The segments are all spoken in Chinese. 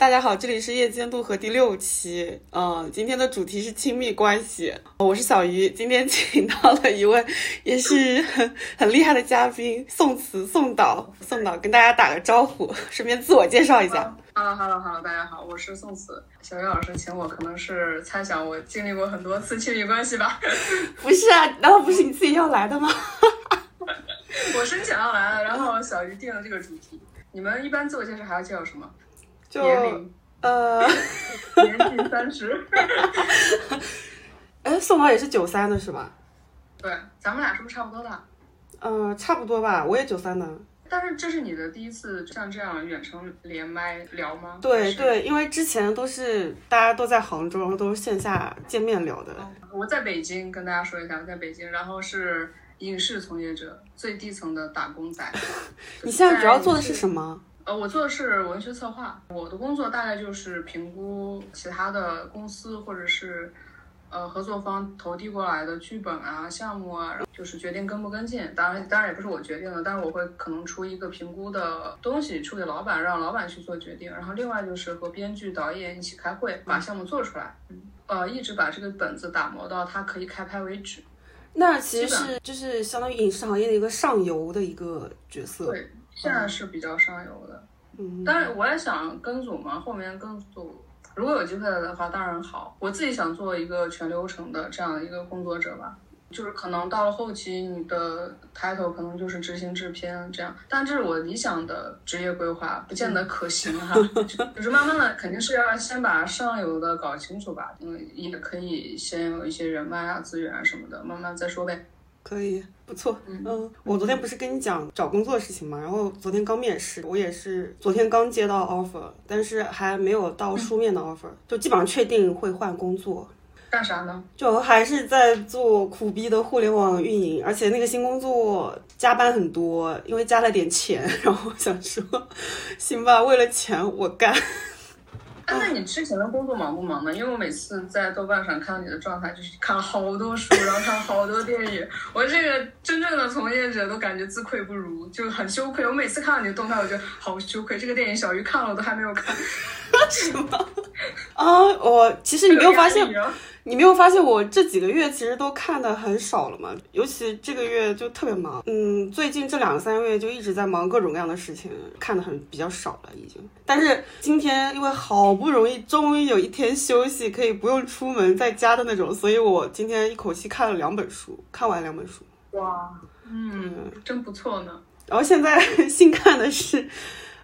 大家好，这里是夜间渡河第六期，嗯，今天的主题是亲密关系，我是小鱼，今天请到了一位也是很很厉害的嘉宾宋慈宋导，宋导跟大家打个招呼，顺便自我介绍一下。Hello，Hello，Hello，大家好，我是宋慈。小鱼老师请我，可能是猜想我经历过很多次亲密关系吧？不是啊，难道不是你自己要来的吗？我申请要来了，然后小鱼定了这个主题。你们一般自我介绍还要介绍什么？年龄？呃，年近三十。哎，宋老也是九三的是吧？对，咱们俩是不是差不多大？嗯，差不多吧，我也九三的。但是这是你的第一次像这样远程连麦聊吗？对对，因为之前都是大家都在杭州，然后都是线下见面聊的。我在北京，跟大家说一下，我在北京，然后是影视从业者，最低层的打工仔。你现在主要做的是什么？呃，我做的是文学策划，我的工作大概就是评估其他的公司或者是。呃，合作方投递过来的剧本啊、项目啊，就是决定跟不跟进。当然，当然也不是我决定的，但是我会可能出一个评估的东西出给老板，让老板去做决定。然后另外就是和编剧、导演一起开会，把项目做出来。呃，一直把这个本子打磨到它可以开拍为止。那其实是就是相当于影视行业的一个上游的一个角色。对，现在是比较上游的。嗯，但是我也想跟组嘛，后面跟组。如果有机会的话，当然好。我自己想做一个全流程的这样的一个工作者吧，就是可能到了后期，你的 title 可能就是执行制片这样。但这是我理想的职业规划，不见得可行哈。就是慢慢的，肯定是要先把上游的搞清楚吧。嗯，也可以先有一些人脉啊、资源啊什么的，慢慢再说呗。可以，不错。嗯，我昨天不是跟你讲找工作的事情嘛，然后昨天刚面试，我也是昨天刚接到 offer，但是还没有到书面的 offer，就基本上确定会换工作。干啥呢？就还是在做苦逼的互联网运营，而且那个新工作加班很多，因为加了点钱，然后想说，行吧，为了钱我干。那你之前的工作忙不忙呢？因为我每次在豆瓣上看到你的状态，就是看了好多书，然后看了好多电影。我这个真正的从业者都感觉自愧不如，就很羞愧。我每次看到你的动态，我觉得好羞愧。这个电影小鱼看了，我都还没有看。什么？啊，我其实你没有发现。你没有发现我这几个月其实都看的很少了吗？尤其这个月就特别忙，嗯，最近这两三个月就一直在忙各种各样的事情，看的很比较少了已经。但是今天因为好不容易终于有一天休息，可以不用出门在家的那种，所以我今天一口气看了两本书，看完两本书。哇，嗯，真不错呢。然后现在 新看的是。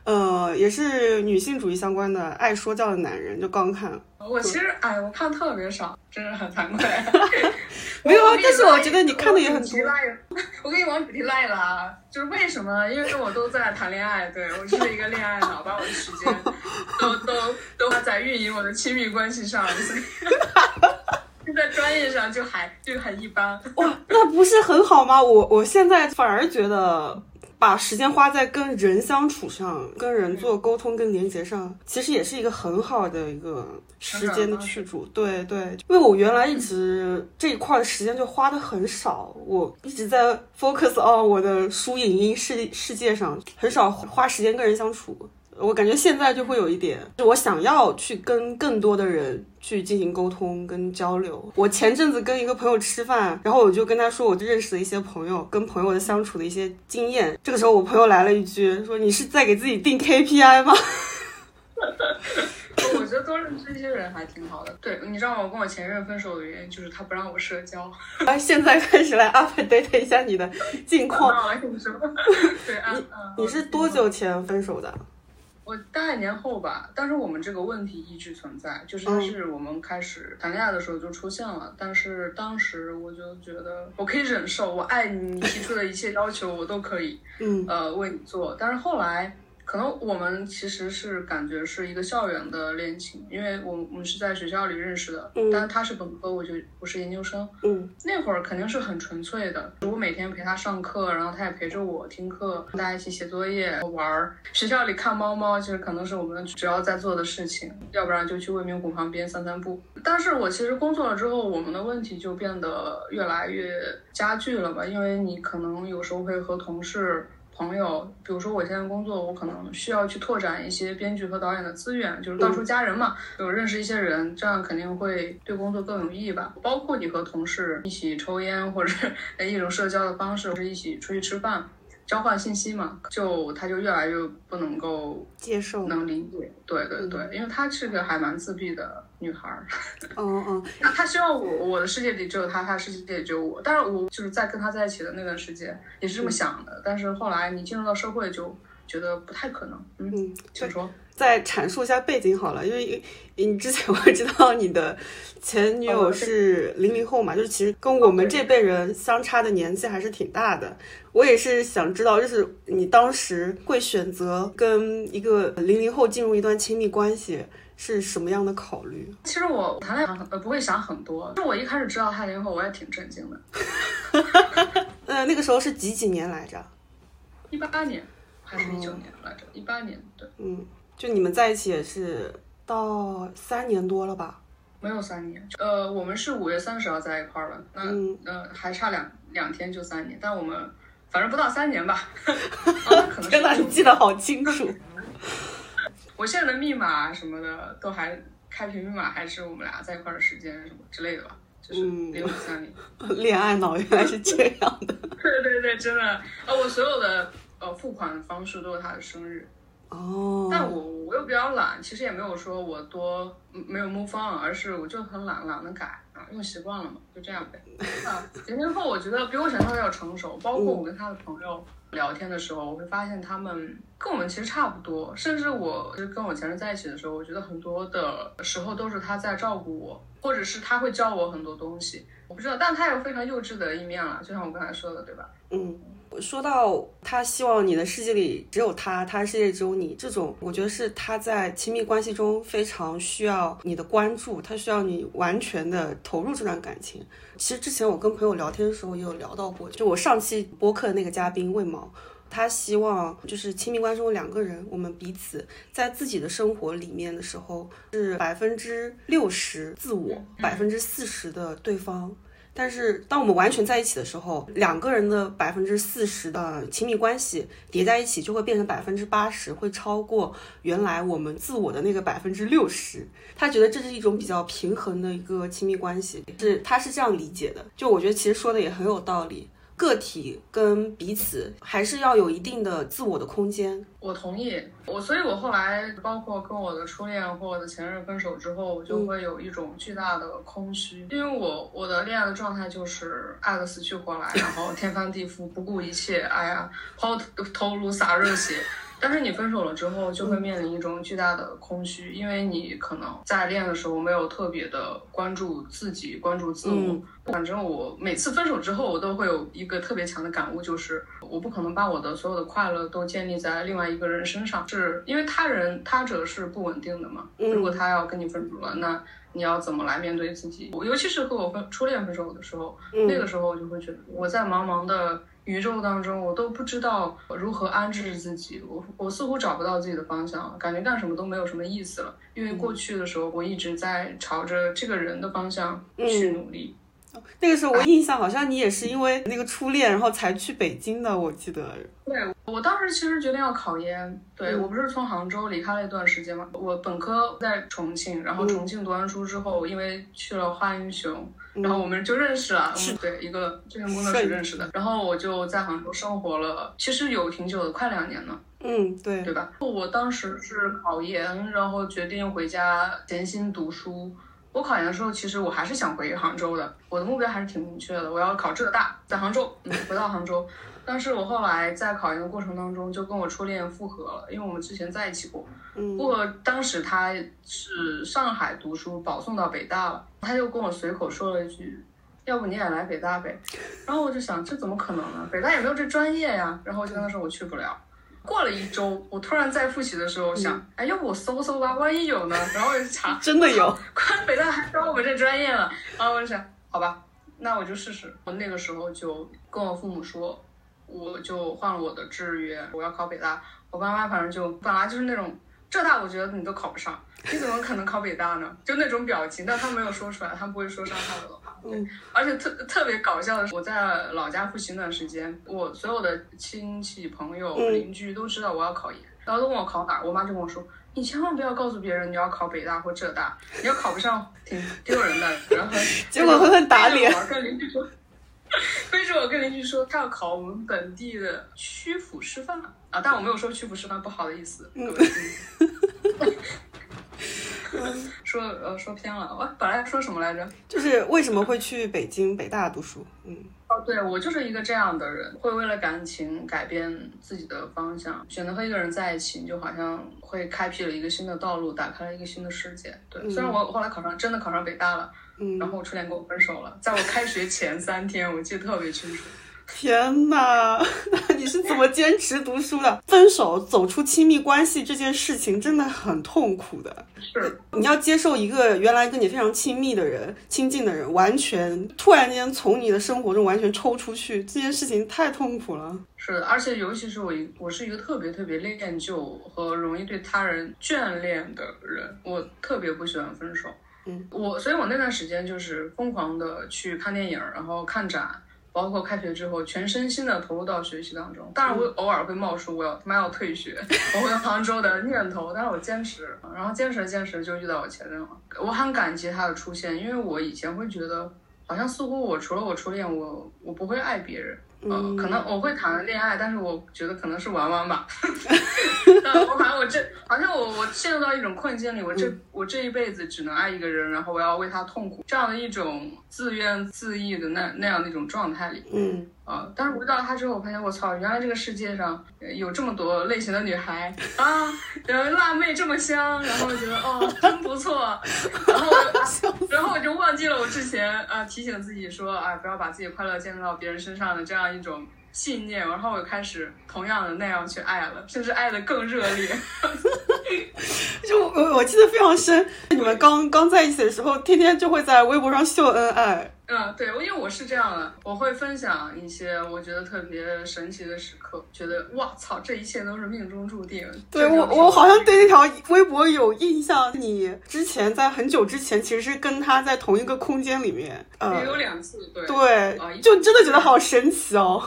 呃，也是女性主义相关的，爱说教的男人就刚看。我其实，哎，我看特别少，真是很惭愧。没有啊，但是我觉得你看的也很多。我给你往主题赖了啊，就是为什么？因为我都在谈恋爱，对我是一个恋爱脑，把我的时间都都都花在运营我的亲密关系上，所以 在专业上就还就很一般。哇，那不是很好吗？我我现在反而觉得。把时间花在跟人相处上，跟人做沟通、跟连接上，其实也是一个很好的一个时间的去处。对对，因为我原来一直这一块的时间就花的很少，我一直在 focus on 我的书影音世世界上，很少花时间跟人相处。我感觉现在就会有一点，就我想要去跟更多的人去进行沟通跟交流。我前阵子跟一个朋友吃饭，然后我就跟他说我认识的一些朋友，跟朋友的相处的一些经验。这个时候我朋友来了一句，说你是在给自己定 KPI 吗？我觉得多认识一些人还挺好的。对，你知道吗？我跟我前任分手的原因就是他不让我社交。啊，现在开始来 update 一下你的近况。对啊，你是多久前分手的？我大概年后吧，但是我们这个问题一直存在，就是它是我们开始谈恋爱的时候就出现了，但是当时我就觉得我可以忍受，我爱你，你提出的一切要求我都可以，嗯，呃，为你做，但是后来。可能我们其实是感觉是一个校园的恋情，因为我我们是在学校里认识的，但是他是本科，我就我是研究生。嗯，那会儿肯定是很纯粹的，我每天陪他上课，然后他也陪着我听课，大家一起写作业、玩儿。学校里看猫猫，其实可能是我们主要在做的事情，要不然就去未名湖旁边散散步。但是我其实工作了之后，我们的问题就变得越来越加剧了吧，因为你可能有时候会和同事。朋友，比如说我现在工作，我可能需要去拓展一些编剧和导演的资源，就是到处加人嘛，就认识一些人，这样肯定会对工作更有意义吧。包括你和同事一起抽烟，或者 一种社交的方式，或者一起出去吃饭。交换信息嘛，就他就越来越不能够接受，能理解，对对对，因为她是个还蛮自闭的女孩儿。嗯嗯，那她希望我我的世界里只有她，她的世界里只有我。但是我就是在跟她在一起的那段时间也是这么想的，但是后来你进入到社会就觉得不太可能。嗯，请说。再阐述一下背景好了，因为你之前 我知道你的前女友是零零后嘛，就是其实跟我们这辈人相差的年纪还是挺大的。我也是想知道，就是你当时会选择跟一个零零后进入一段亲密关系是什么样的考虑？其实我谈恋爱呃不会想很多，就我一开始知道他零零后，我也挺震惊的。呃，那个时候是几几年来着？一八年还是一九年来着？一八年，对，嗯。就你们在一起也是到三年多了吧？没有三年，呃，我们是五月三十号在一块儿的，那呃还差两两天就三年，但我们反正不到三年吧。天哪，你记得好清楚！我现在的密码什么的都还开屏密码还是我们俩在一块儿的时间什么之类的吧，就是零五三零。恋爱脑原来是这样的。对对对，真的，呃，我所有的呃付款方式都是他的生日。哦，但我我又比较懒，其实也没有说我多没有 move on，而是我就很懒，懒得改啊，用习惯了嘛，就这样呗。啊，零零后我觉得比我想象的要成熟，包括我跟他的朋友聊天的时候，我会发现他们跟我们其实差不多，甚至我就跟我前任在一起的时候，我觉得很多的时候都是他在照顾我，或者是他会教我很多东西，我不知道，但他有非常幼稚的一面了，就像我刚才说的，对吧？嗯。说到他希望你的世界里只有他，他的世界只有你，这种我觉得是他在亲密关系中非常需要你的关注，他需要你完全的投入这段感情。其实之前我跟朋友聊天的时候也有聊到过，就我上期播客的那个嘉宾魏毛，他希望就是亲密关系中两个人，我们彼此在自己的生活里面的时候是百分之六十自我，百分之四十的对方。但是，当我们完全在一起的时候，两个人的百分之四十的亲密关系叠在一起，就会变成百分之八十，会超过原来我们自我的那个百分之六十。他觉得这是一种比较平衡的一个亲密关系，是他是这样理解的。就我觉得其实说的也很有道理。个体跟彼此还是要有一定的自我的空间。我同意，我所以，我后来包括跟我的初恋或我的前任分手之后，我就会有一种巨大的空虚，因为我我的恋爱的状态就是爱的死去活来，然后天翻地覆，不顾一切，哎呀，抛头颅洒热血。但是你分手了之后，就会面临一种巨大的空虚，因为你可能在恋的时候没有特别的关注自己，关注自我。反正我每次分手之后，我都会有一个特别强的感悟，就是我不可能把我的所有的快乐都建立在另外一个人身上，是因为他人他者是不稳定的嘛。如果他要跟你分手了，那你要怎么来面对自己？我尤其是和我分初恋分手的时候，那个时候我就会觉得我在茫茫的。宇宙当中，我都不知道如何安置自己，我我似乎找不到自己的方向，感觉干什么都没有什么意思了。因为过去的时候，我一直在朝着这个人的方向去努力。那个时候我印象好像你也是因为那个初恋，然后才去北京的，我记得。对，我当时其实决定要考研。对我不是从杭州离开了一段时间嘛，我本科在重庆，然后重庆读完书之后，因为去了花英雄。然后我们就认识了，对一个这前工作室认识的。然后我就在杭州生活了，其实有挺久的，快两年了。嗯，对，对吧？我当时是考研，然后决定回家潜心读书。我考研的时候，其实我还是想回杭州的，我的目标还是挺明确的，我要考浙大，在杭州，嗯，回到杭州。但是我后来在考研的过程当中，就跟我初恋复合了，因为我们之前在一起过。嗯不过当时他是上海读书，保送到北大了，他就跟我随口说了一句：“要不你也来北大呗？”然后我就想，这怎么可能呢？北大也没有这专业呀。然后我就跟他说我去不了。过了一周，我突然在复习的时候想，哎，要不我搜搜吧，万一有呢？然后我就查，真的有，快北大还招我们这专业了。然后我就想，好吧，那我就试试。我那个时候就跟我父母说。我就换了我的志愿，我要考北大。我爸妈反正就本来就是那种浙大我觉得你都考不上，你怎么可能考北大呢？就那种表情，但他没有说出来，他不会说伤害我嗯，而且特特别搞笑的是，我在老家复习那段时间，我所有的亲戚朋友邻居都知道我要考研，然后都问我考哪，我妈就跟我说，你千万不要告诉别人你要考北大或浙大，你要考不上挺丢人的。然后 结果狠狠打脸。跟邻居说。背着我跟邻居说，他要考我们本地的曲阜师范啊，但我没有说曲阜师范不好的意思。嗯，说呃说偏了，我本来说什么来着？就是为什么会去北京北大读书？嗯，哦，对我就是一个这样的人，会为了感情改变自己的方向，选择和一个人在一起，你就好像会开辟了一个新的道路，打开了一个新的世界。对，虽然我后来考上，真的考上北大了。嗯，然后我初恋跟我分手了，在我开学前三天，我记得特别清楚。天哪，那 你是怎么坚持读书的？分手走出亲密关系这件事情真的很痛苦的。是，你要接受一个原来跟你非常亲密的人、亲近的人，完全突然间从你的生活中完全抽出去，这件事情太痛苦了。是的，而且尤其是我一，我是一个特别特别恋旧和容易对他人眷恋的人，我特别不喜欢分手。嗯，我所以，我那段时间就是疯狂的去看电影，然后看展，包括开学之后，全身心的投入到学习当中。当然，我偶尔会冒出我要他妈要退学，我回杭州的念头，但是我坚持，然后坚持着坚持就遇到我前任了。我很感激他的出现，因为我以前会觉得，好像似乎我除了我初恋，我我不会爱别人。嗯，可能我会谈恋爱，但是我觉得可能是玩玩吧。我好像我这好像我我陷入到一种困境里，我这我这一辈子只能爱一个人，然后我要为他痛苦，这样的一种自怨自艾的那那样的一种状态里。嗯。啊！但是我遇到他之后，我发现我操，原来这个世界上有这么多类型的女孩 啊，辣妹这么香，然后我觉得哦，真不错，然后 然后我就忘记了我之前啊提醒自己说啊，不要把自己快乐建立到别人身上的这样一种信念，然后我开始同样的那样去爱了，甚至爱的更热烈。就我我记得非常深，你们刚刚在一起的时候，天天就会在微博上秀恩爱。嗯，对，因为我是这样的，我会分享一些我觉得特别神奇的时刻，觉得哇操，这一切都是命中注定。对我，我好像对那条微博有印象。你之前在很久之前，其实是跟他在同一个空间里面，也有两次，对，对，就真的觉得好神奇哦。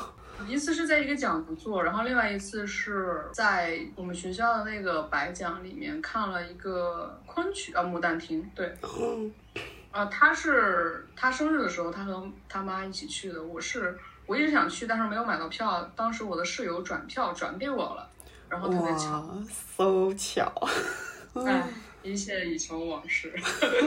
一次是在一个讲座，然后另外一次是在我们学校的那个白讲里面看了一个昆曲啊，《牡丹亭》。对，嗯。啊，他是他生日的时候，他和他妈一起去的。我是我一直想去，但是没有买到票。当时我的室友转票转给我了，然后特别巧，so 巧。哎，一切已成往事。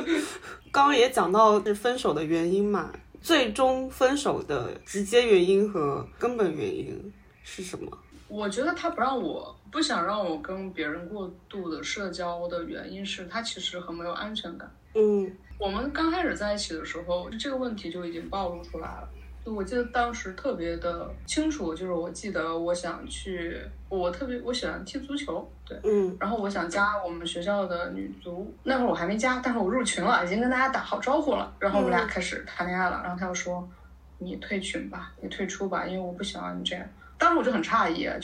刚刚也讲到是分手的原因嘛，最终分手的直接原因和根本原因是什么？我觉得他不让我不想让我跟别人过度的社交的原因是他其实很没有安全感。嗯。我们刚开始在一起的时候，这个问题就已经暴露出来了。就我记得当时特别的清楚，就是我记得我想去，我特别我喜欢踢足球，对，嗯，然后我想加我们学校的女足，那会儿我还没加，但是我入群了，已经跟大家打好招呼了。然后我们俩开始谈恋爱了，然后他又说，你退群吧，你退出吧，因为我不喜欢你这样。当时我就很诧异，啊，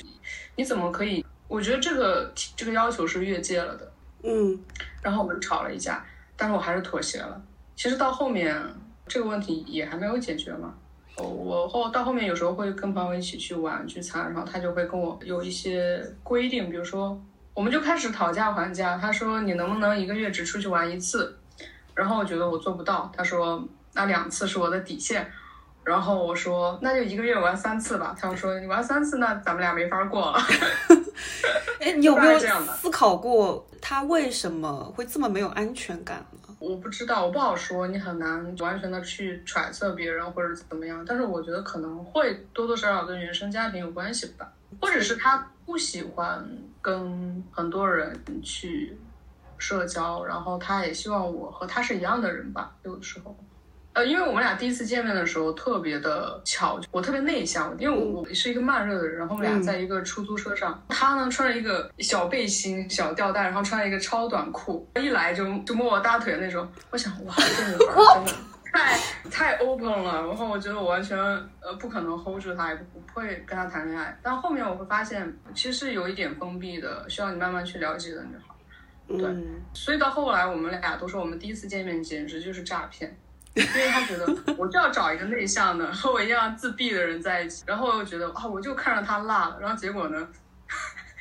你怎么可以？我觉得这个这个要求是越界了的，嗯，然后我们吵了一架。但是我还是妥协了。其实到后面这个问题也还没有解决嘛。我后到后面有时候会跟朋友一起去玩聚餐，然后他就会跟我有一些规定，比如说我们就开始讨价还价。他说你能不能一个月只出去玩一次？然后我觉得我做不到。他说那两次是我的底线。然后我说那就一个月玩三次吧。他们说你玩三次那咱们俩没法过了。哎，你有没有思考过他为什么会这么没有安全感呢？我不知道，我不好说，你很难完全的去揣测别人或者怎么样。但是我觉得可能会多多少少跟原生家庭有关系吧，或者是他不喜欢跟很多人去社交，然后他也希望我和他是一样的人吧，有的时候。呃，因为我们俩第一次见面的时候特别的巧，我特别内向，因为我我是一个慢热的人。然后我们俩在一个出租车上，他呢穿着一个小背心、小吊带，然后穿了一个超短裤，一来就就摸我大腿的那种。我想，哇，这女孩真的 太太 open 了。然后我觉得我完全呃不可能 hold 住她，也不会跟她谈恋爱。但后面我会发现，其实是有一点封闭的，需要你慢慢去了解的女孩。对，所以到后来我们俩都说，我们第一次见面简直就是诈骗，因为他觉得 我就要找一个内向的和我一样自闭的人在一起，然后又觉得啊，我就看着他辣了，然后结果呢，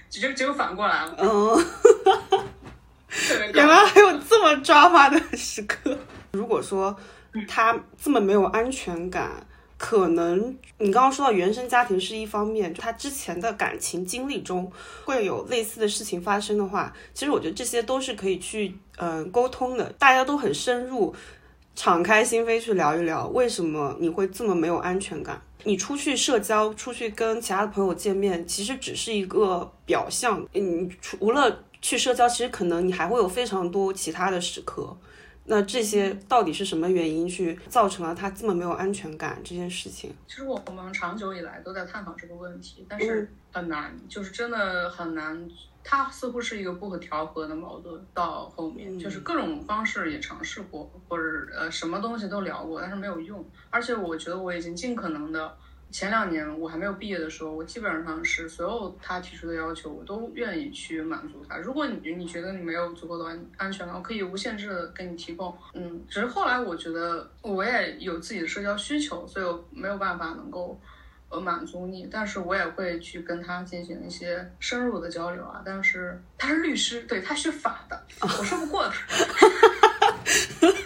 结结果反过来了。嗯，原来还有这么抓马的时刻。如果说他这么没有安全感。可能你刚刚说到原生家庭是一方面，他之前的感情经历中会有类似的事情发生的话，其实我觉得这些都是可以去嗯沟通的，大家都很深入，敞开心扉去聊一聊，为什么你会这么没有安全感？你出去社交，出去跟其他的朋友见面，其实只是一个表象，嗯除了去社交，其实可能你还会有非常多其他的时刻。那这些到底是什么原因去造成了他这么没有安全感这件事情？其实我们长久以来都在探讨这个问题，但是很难，就是真的很难。它似乎是一个不可调和的矛盾。到后面就是各种方式也尝试过，或者呃什么东西都聊过，但是没有用。而且我觉得我已经尽可能的。前两年我还没有毕业的时候，我基本上是所有他提出的要求，我都愿意去满足他。如果你你觉得你没有足够的安安全感，我可以无限制的给你提供。嗯，只是后来我觉得我也有自己的社交需求，所以我没有办法能够呃满足你。但是我也会去跟他进行一些深入的交流啊。但是他是律师，对他学法的，我说不过他，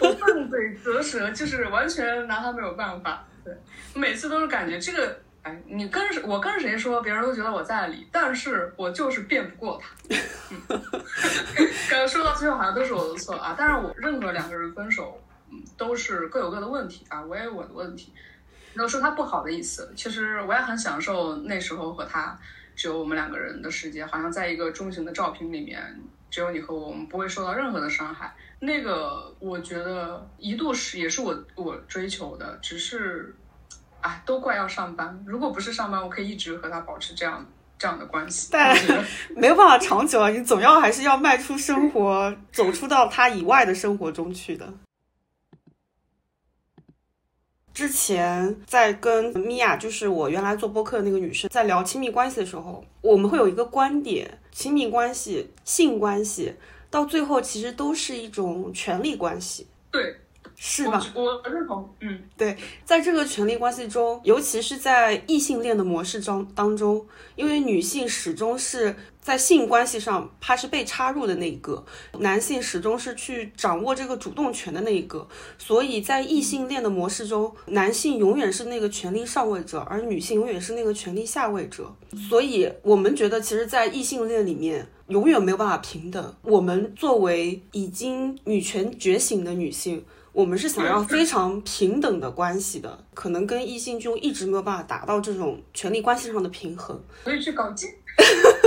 我笨嘴拙舌，就是完全拿他没有办法。对，每次都是感觉这个，哎，你跟我跟谁说，别人都觉得我在理，但是我就是辩不过他。刚刚说到最后好像都是我的错啊，但是我任何两个人分手，嗯，都是各有各的问题啊，我也有我的问题，没有说他不好的意思。其实我也很享受那时候和他只有我们两个人的世界，好像在一个中型的照片里面，只有你和我，我们不会受到任何的伤害。那个我觉得一度是也是我我追求的，只是，哎，都怪要上班。如果不是上班，我可以一直和他保持这样这样的关系。但 没有办法长久啊，你总要还是要迈出生活，走出到他以外的生活中去的。之前在跟米娅，就是我原来做播客的那个女生，在聊亲密关系的时候，我们会有一个观点：亲密关系、性关系。到最后，其实都是一种权力关系，对，是吧？我认同，嗯，对，在这个权力关系中，尤其是在异性恋的模式中当中，因为女性始终是。在性关系上，她是被插入的那一个，男性始终是去掌握这个主动权的那一个，所以在异性恋的模式中，男性永远是那个权力上位者，而女性永远是那个权力下位者。所以，我们觉得，其实，在异性恋里面，永远没有办法平等。我们作为已经女权觉醒的女性，我们是想要非常平等的关系的，可能跟异性就一直没有办法达到这种权力关系上的平衡，所以去搞基。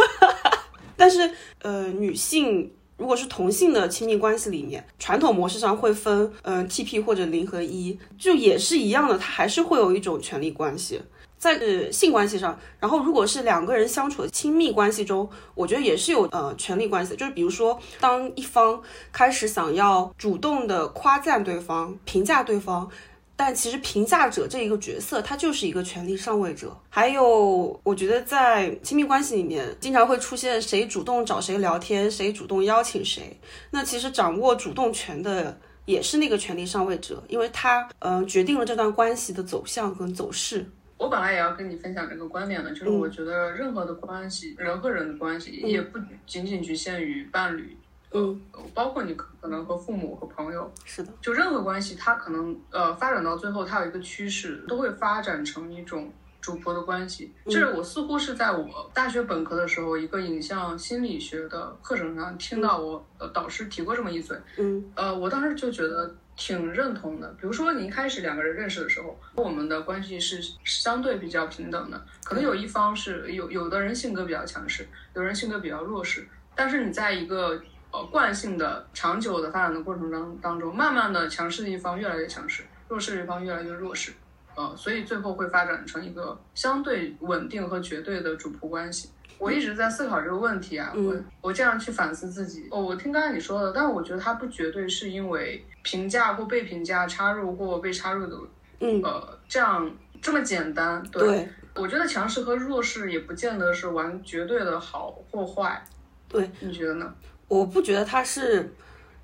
但是，呃，女性如果是同性的亲密关系里面，传统模式上会分，嗯，T P 或者零和一，就也是一样的，它还是会有一种权力关系在呃性关系上。然后，如果是两个人相处的亲密关系中，我觉得也是有呃权力关系，就是比如说，当一方开始想要主动的夸赞对方、评价对方。但其实评价者这一个角色，他就是一个权力上位者。还有，我觉得在亲密关系里面，经常会出现谁主动找谁聊天，谁主动邀请谁。那其实掌握主动权的也是那个权力上位者，因为他嗯决定了这段关系的走向跟走势。我本来也要跟你分享这个观点的，就是我觉得任何的关系，人和人的关系，也不仅仅局限于伴侣。嗯，包括你可能和父母和朋友，是的，就任何关系，它可能呃发展到最后，它有一个趋势，都会发展成一种主仆的关系。这我似乎是在我大学本科的时候，一个影像心理学的课程上听到我呃导师提过这么一嘴。嗯，呃，我当时就觉得挺认同的。比如说，你一开始两个人认识的时候，我们的关系是相对比较平等的，可能有一方是有有的人性格比较强势，有人性格比较弱势，但是你在一个呃惯性的、长久的发展的过程当当中，慢慢的强势的一方越来越强势，弱势的一方越来越弱势，呃，所以最后会发展成一个相对稳定和绝对的主仆关系。我一直在思考这个问题啊，我我这样去反思自己。哦，我听刚才你说的，但我觉得它不绝对是因为评价或被评价、插入或被插入的，嗯，呃，这样这么简单。对，我觉得强势和弱势也不见得是完绝对的好或坏。对，你觉得呢？我不觉得他是。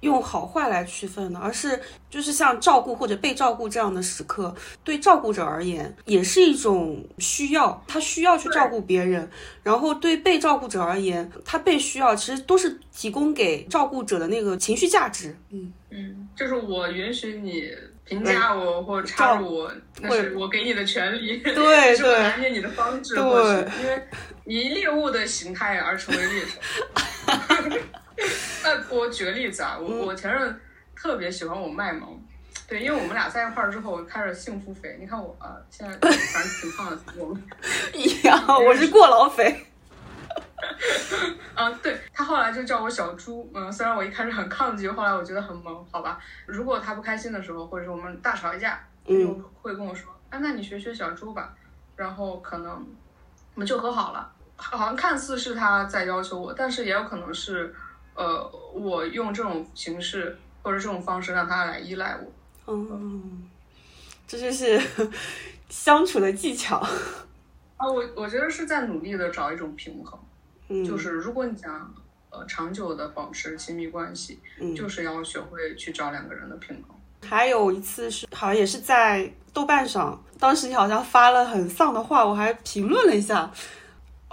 用好坏来区分的，而是就是像照顾或者被照顾这样的时刻，对照顾者而言也是一种需要，他需要去照顾别人；然后对被照顾者而言，他被需要，其实都是提供给照顾者的那个情绪价值。嗯嗯，就是我允许你评价我或者插入我，那是我给你的权利，对对，是我拿捏你的方式，对，因为以猎物的形态而成为猎手。那我举个例子啊，我我前任特别喜欢我卖萌，对，因为我们俩在一块儿之后开始幸福肥。你看我啊，现在反正挺胖的，我们 一样，我是过劳肥。啊，对他后来就叫我小猪，嗯，虽然我一开始很抗拒，后来我觉得很萌，好吧。如果他不开心的时候，或者是我们大吵一架，嗯，会跟我说，啊，那你学学小猪吧，然后可能我们就和好了。好像看似是他在要求我，但是也有可能是。呃，我用这种形式或者这种方式让他来依赖我，嗯，这就是 相处的技巧 啊。我我觉得是在努力的找一种平衡，嗯，就是如果你想呃长久的保持亲密关系，嗯，就是要学会去找两个人的平衡。还有一次是好像也是在豆瓣上，当时你好像发了很丧的话，我还评论了一下。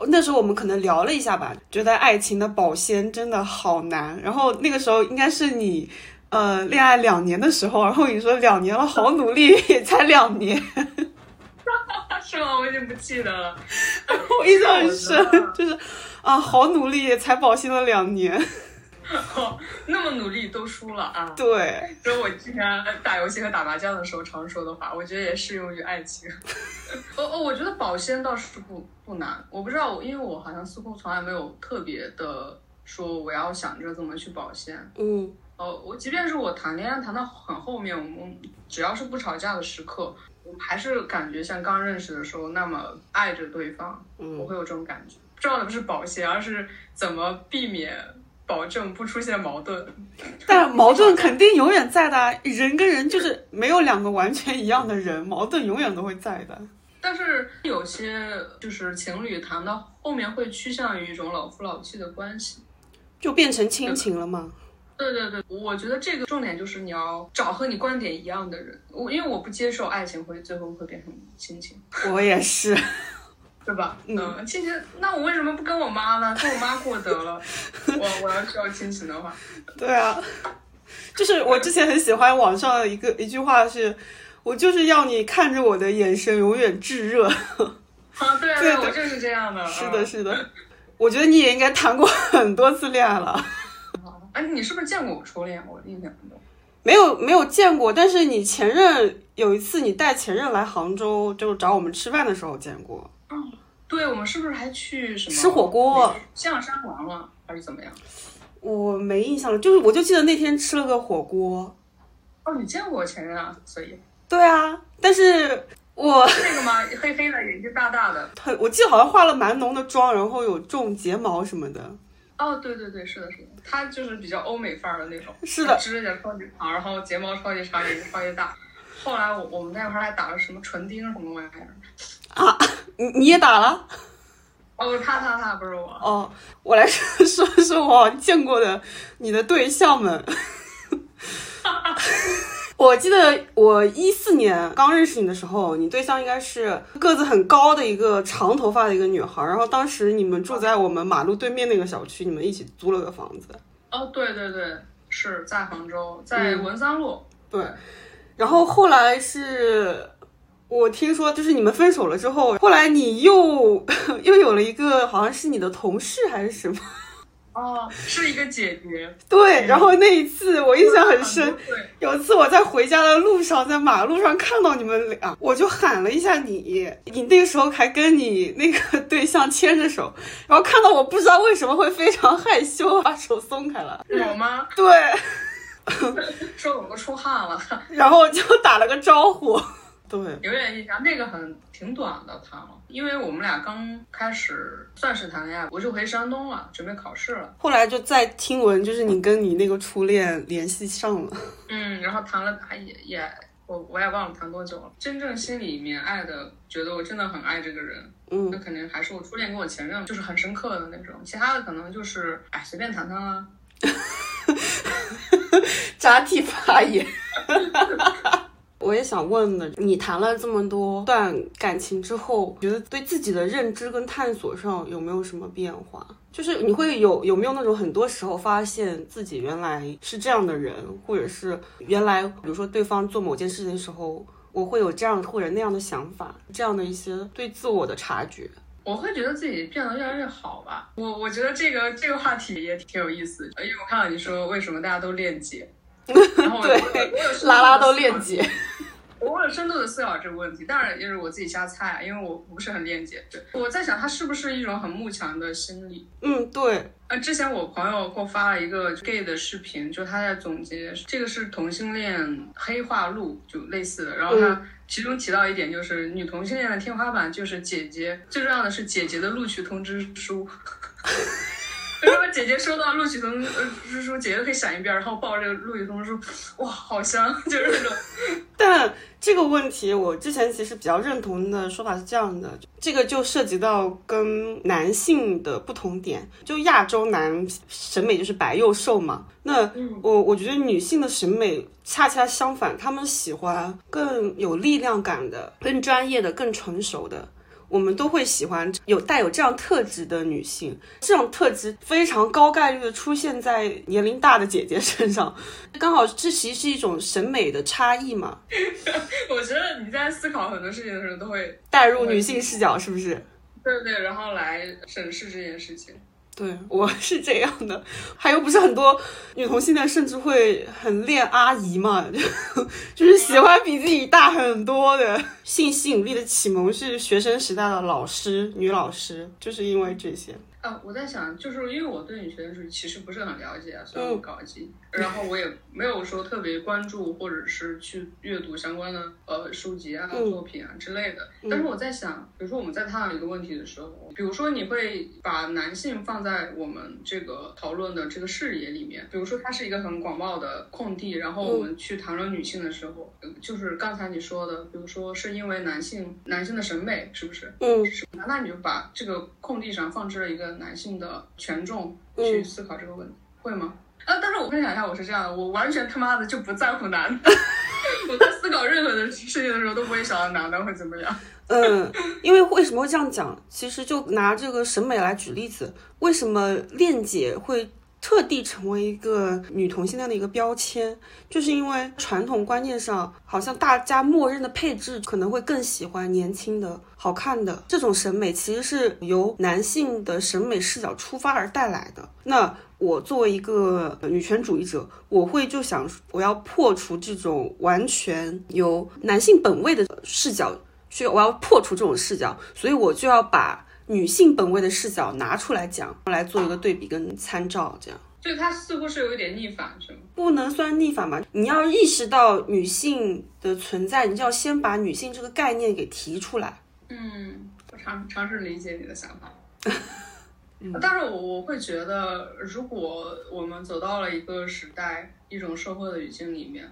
那时候我们可能聊了一下吧，觉得爱情的保鲜真的好难。然后那个时候应该是你，呃，恋爱两年的时候，然后你说两年了，好努力，也才两年，是吗？我已经不记得了。我印象很深，就是啊，好努力，才保鲜了两年。哦，那么努力都输了啊！对，这是我之前打游戏和打麻将的时候常说的话，我觉得也适用于爱情。哦哦，我觉得保鲜倒是不不难，我不知道，因为我好像似乎从来没有特别的说我要想着怎么去保鲜。嗯，哦，我即便是我谈恋爱谈到很后面，我们只要是不吵架的时刻，我还是感觉像刚认识的时候那么爱着对方。嗯，我会有这种感觉。重要的不是保鲜，而是怎么避免。保证不出现矛盾，但矛盾肯定永远在的。啊人跟人就是没有两个完全一样的人，矛盾永远都会在的。但是有些就是情侣谈到后面会趋向于一种老夫老妻的关系，就变成亲情了吗？对对对，我觉得这个重点就是你要找和你观点一样的人。我因为我不接受爱情会最后会变成亲情，我也是。对吧？嗯，亲情，那我为什么不跟我妈呢？跟我妈过得了，我我要需要亲情的话，对啊，就是我之前很喜欢网上的一个一句话是，我就是要你看着我的眼神永远炙热。啊，对啊，对我就是这样的。是的，是的，我觉得你也应该谈过很多次恋爱了。哎，你是不是见过我初恋？我印象中没有，没有见过。但是你前任有一次，你带前任来杭州，就找我们吃饭的时候见过。嗯，对，我们是不是还去什么吃火锅？象山玩了还是怎么样？我没印象了，就是我就记得那天吃了个火锅。哦，你见过我前任啊？所以对啊，但是我那个吗？黑黑的，眼睛大大的。他我记得好像化了蛮浓的妆，然后有种睫毛什么的。哦，对对对，是的，是的，他就是比较欧美范儿的那种。是的，指甲超级长，然后睫毛超级长，眼睛超级大。后来我我们那块儿还打了什么唇钉什么玩意儿。啊，你你也打了？哦，他他他不是我。哦，我来说 说说我见过的你的对象们。我记得我一四年刚认识你的时候，你对象应该是个子很高的一个长头发的一个女孩。然后当时你们住在我们马路对面那个小区，你们一起租了个房子。哦，对对对，是在杭州，在文三路。对，然后后来是。我听说，就是你们分手了之后，后来你又 又有了一个，好像是你的同事还是什么？哦，是一个姐姐。对，然后那一次我印象很深。有一次我在回家的路上，在马路上看到你们俩，我就喊了一下你，你那个时候还跟你那个对象牵着手，然后看到我不知道为什么会非常害羞，把手松开了。有吗？对，说我出汗了，然后就打了个招呼。对，有点印象，那个很挺短的，谈了，因为我们俩刚开始算是谈恋爱，我就回山东了，准备考试了。后来就再听闻，就是你跟你那个初恋联系上了。嗯，然后谈了，也也，我我也忘了谈多久了。真正心里面爱的，觉得我真的很爱这个人，嗯，那肯定还是我初恋跟我前任，就是很深刻的那种。其他的可能就是，哎，随便谈谈啊。扎体发言。我也想问的，你谈了这么多段感情之后，觉得对自己的认知跟探索上有没有什么变化？就是你会有有没有那种很多时候发现自己原来是这样的人，或者是原来比如说对方做某件事情的时候，我会有这样或者那样的想法，这样的一些对自我的察觉。我会觉得自己变得越来越好吧。我我觉得这个这个话题也挺有意思，因为我看到你说为什么大家都练姐，然后对，拉拉都练姐。我为了深度的思考这个问题，当然也是我自己瞎猜啊，因为我不是很链接。对，我在想，它是不是一种很慕强的心理？嗯，对。呃，之前我朋友给我发了一个 gay 的视频，就他在总结这个是同性恋黑化录，就类似的。然后他其中提到一点，就是女同性恋的天花板就是姐姐，最重要的是姐姐的录取通知书。如果姐姐收到录取通知书，姐姐可以闪一边，然后抱这个录取通知书，哇，好香，就是那种。但这个问题，我之前其实比较认同的说法是这样的，这个就涉及到跟男性的不同点，就亚洲男审美就是白又瘦嘛。那我我觉得女性的审美恰恰相反，她们喜欢更有力量感的、更专业的、更成熟的。我们都会喜欢有带有这样特质的女性，这种特质非常高概率的出现在年龄大的姐姐身上，刚好这其实是一种审美的差异嘛。我觉得你在思考很多事情的时候都会带入女性视角，是不是？对对，然后来审视这件事情。对，我是这样的，还有不是很多女同性恋甚至会很恋阿姨嘛，就是喜欢比自己大很多的。性吸引力的启蒙是学生时代的老师，女老师，就是因为这些。啊，我在想，就是因为我对女权主义其实不是很了解啊，虽然我高级，然后我也没有说特别关注或者是去阅读相关的呃书籍啊、作品啊之类的。但是我在想，比如说我们在探讨一个问题的时候，比如说你会把男性放在我们这个讨论的这个视野里面，比如说它是一个很广袤的空地，然后我们去谈论女性的时候，就是刚才你说的，比如说是因为男性男性的审美是不是？嗯，那你就把这个空地上放置了一个。男性的权重去思考这个问题，会吗？啊，但是我分享一下，我是这样的，我完全他妈的就不在乎男的，我在思考任何的事情的时候都不会想到男的会怎么样。嗯，因为为什么会这样讲？其实就拿这个审美来举例子，为什么恋姐会？特地成为一个女同性恋的一个标签，就是因为传统观念上，好像大家默认的配置可能会更喜欢年轻的、好看的这种审美，其实是由男性的审美视角出发而带来的。那我作为一个女权主义者，我会就想，我要破除这种完全由男性本位的视角去，我要破除这种视角，所以我就要把。女性本位的视角拿出来讲，来做一个对比跟参照，这样，就它似乎是有一点逆反，是吗？不能算逆反吧？你要意识到女性的存在，你就要先把女性这个概念给提出来。嗯，我尝尝试理解你的想法。但是，我我会觉得，如果我们走到了一个时代、一种社会的语境里面，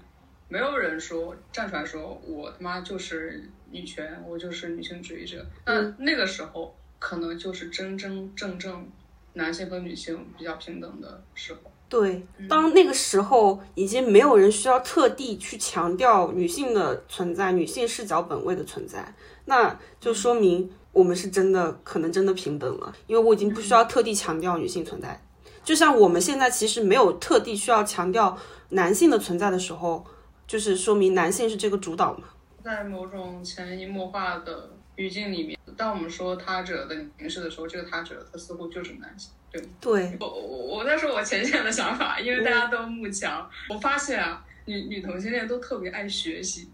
没有人说站出来说，我他妈就是女权，我就是女性主义者，那那个时候。可能就是真真正正男性和女性比较平等的时候。对，当那个时候已经没有人需要特地去强调女性的存在、女性视角本位的存在，那就说明我们是真的可能真的平等了，因为我已经不需要特地强调女性存在。就像我们现在其实没有特地需要强调男性的存在的时候，就是说明男性是这个主导嘛。在某种潜移默化的。语境里面，当我们说他者的凝视的时候，这个他者他似乎就是男性，对吗？对。我我我在说我浅显的想法，因为大家都慕强。我发现啊，女女同性恋都特别爱学习，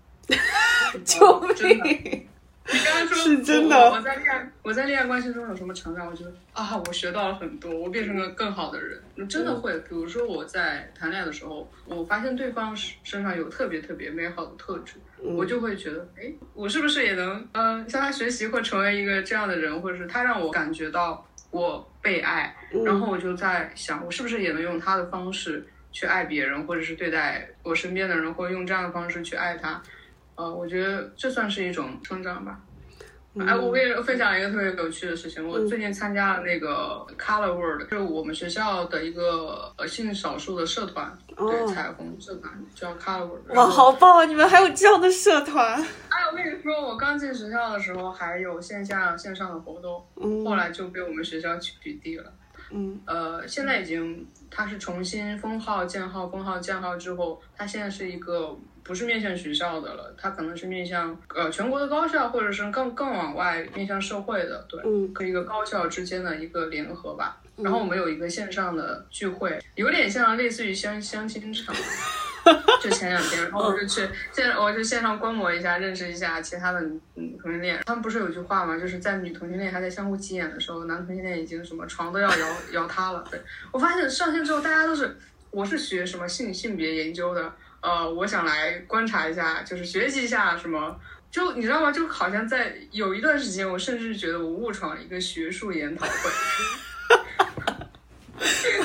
救命！你刚刚说是真的。我在恋爱，我在恋爱关系中有什么成长？我觉得啊，我学到了很多，我变成了更好的人。真的会，比如说我在谈恋爱的时候，我发现对方身上有特别特别美好的特质，我就会觉得，哎，我是不是也能，嗯，向他学习，或成为一个这样的人，或者是他让我感觉到我被爱，然后我就在想，我是不是也能用他的方式去爱别人，或者是对待我身边的人，或者用这样的方式去爱他。呃，我觉得这算是一种成长吧。哎，我给你分享一个特别有趣的事情。我最近参加了那个 Color World，就是我们学校的一个呃性少数的社团，对彩虹社团叫 Color World。哇，好棒啊！你们还有这样的社团？哎，我跟你说，我刚进学校的时候还有线下线上的活动，后来就被我们学校取缔了。嗯，呃，现在已经它是重新封号、建号、封号、建号之后，它现在是一个。不是面向学校的了，它可能是面向呃全国的高校，或者是更更往外面向社会的，对，和一个高校之间的一个联合吧。然后我们有一个线上的聚会，有点像类似于相相亲场，就前两天，然后我就去线，我就线上观摩一下，认识一下其他的嗯同性恋。他们不是有句话吗？就是在女同性恋还在相互挤眼的时候，男同性恋已经什么床都要摇 摇塌了。对我发现上线之后，大家都是，我是学什么性性别研究的。呃，我想来观察一下，就是学习一下什么，就你知道吗？就好像在有一段时间，我甚至觉得我误闯了一个学术研讨会，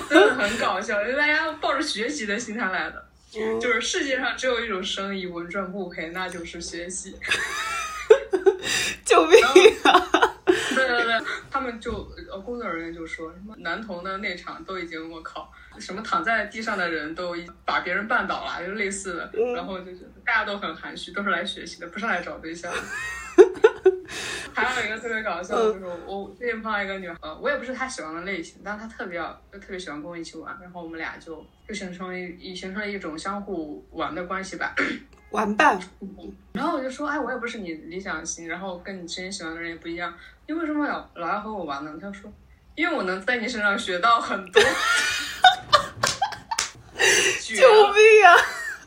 真的很搞笑，就大家抱着学习的心态来的，就是世界上只有一种生意稳赚不赔，那就是学习。救命啊！对对对，他们就呃工作人员就说什么男童的那场都已经我靠。什么躺在地上的人都把别人绊倒了，就类似的，然后就觉得大家都很含蓄，都是来学习的，不是来找对象。还有一个特别搞笑的就是，我最近碰到一个女孩，我也不是她喜欢的类型，但是她特别要，就特别喜欢跟我一起玩，然后我们俩就就形成一形成了一种相互玩的关系吧，玩伴。然后我就说，哎，我也不是你理想型，然后跟你之前喜欢的人也不一样，你为什么老老要和我玩呢？他说，因为我能在你身上学到很多。救命啊！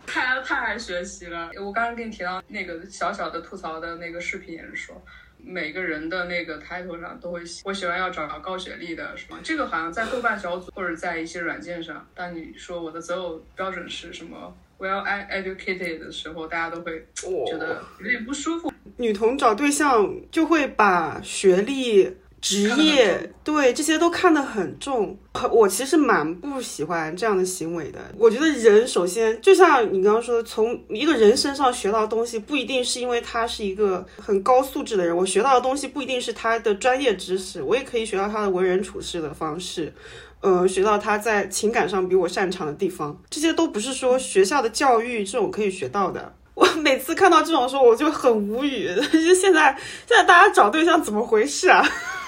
太太爱学习了。我刚刚跟你提到那个小小的吐槽的那个视频，也是说每个人的那个 title 上都会写我喜欢要找高学历的，什么这个好像在豆瓣小组或者在一些软件上，当你说我的择偶标准是什么 well educated 的时候，大家都会觉得有点不舒服。女同找对象就会把学历。职业对这些都看得很重，我其实蛮不喜欢这样的行为的。我觉得人首先就像你刚刚说的，从一个人身上学到的东西，不一定是因为他是一个很高素质的人，我学到的东西不一定是他的专业知识，我也可以学到他的为人处事的方式，呃，学到他在情感上比我擅长的地方，这些都不是说学校的教育这种可以学到的。我每次看到这种时候，我就很无语，就现在现在大家找对象怎么回事啊？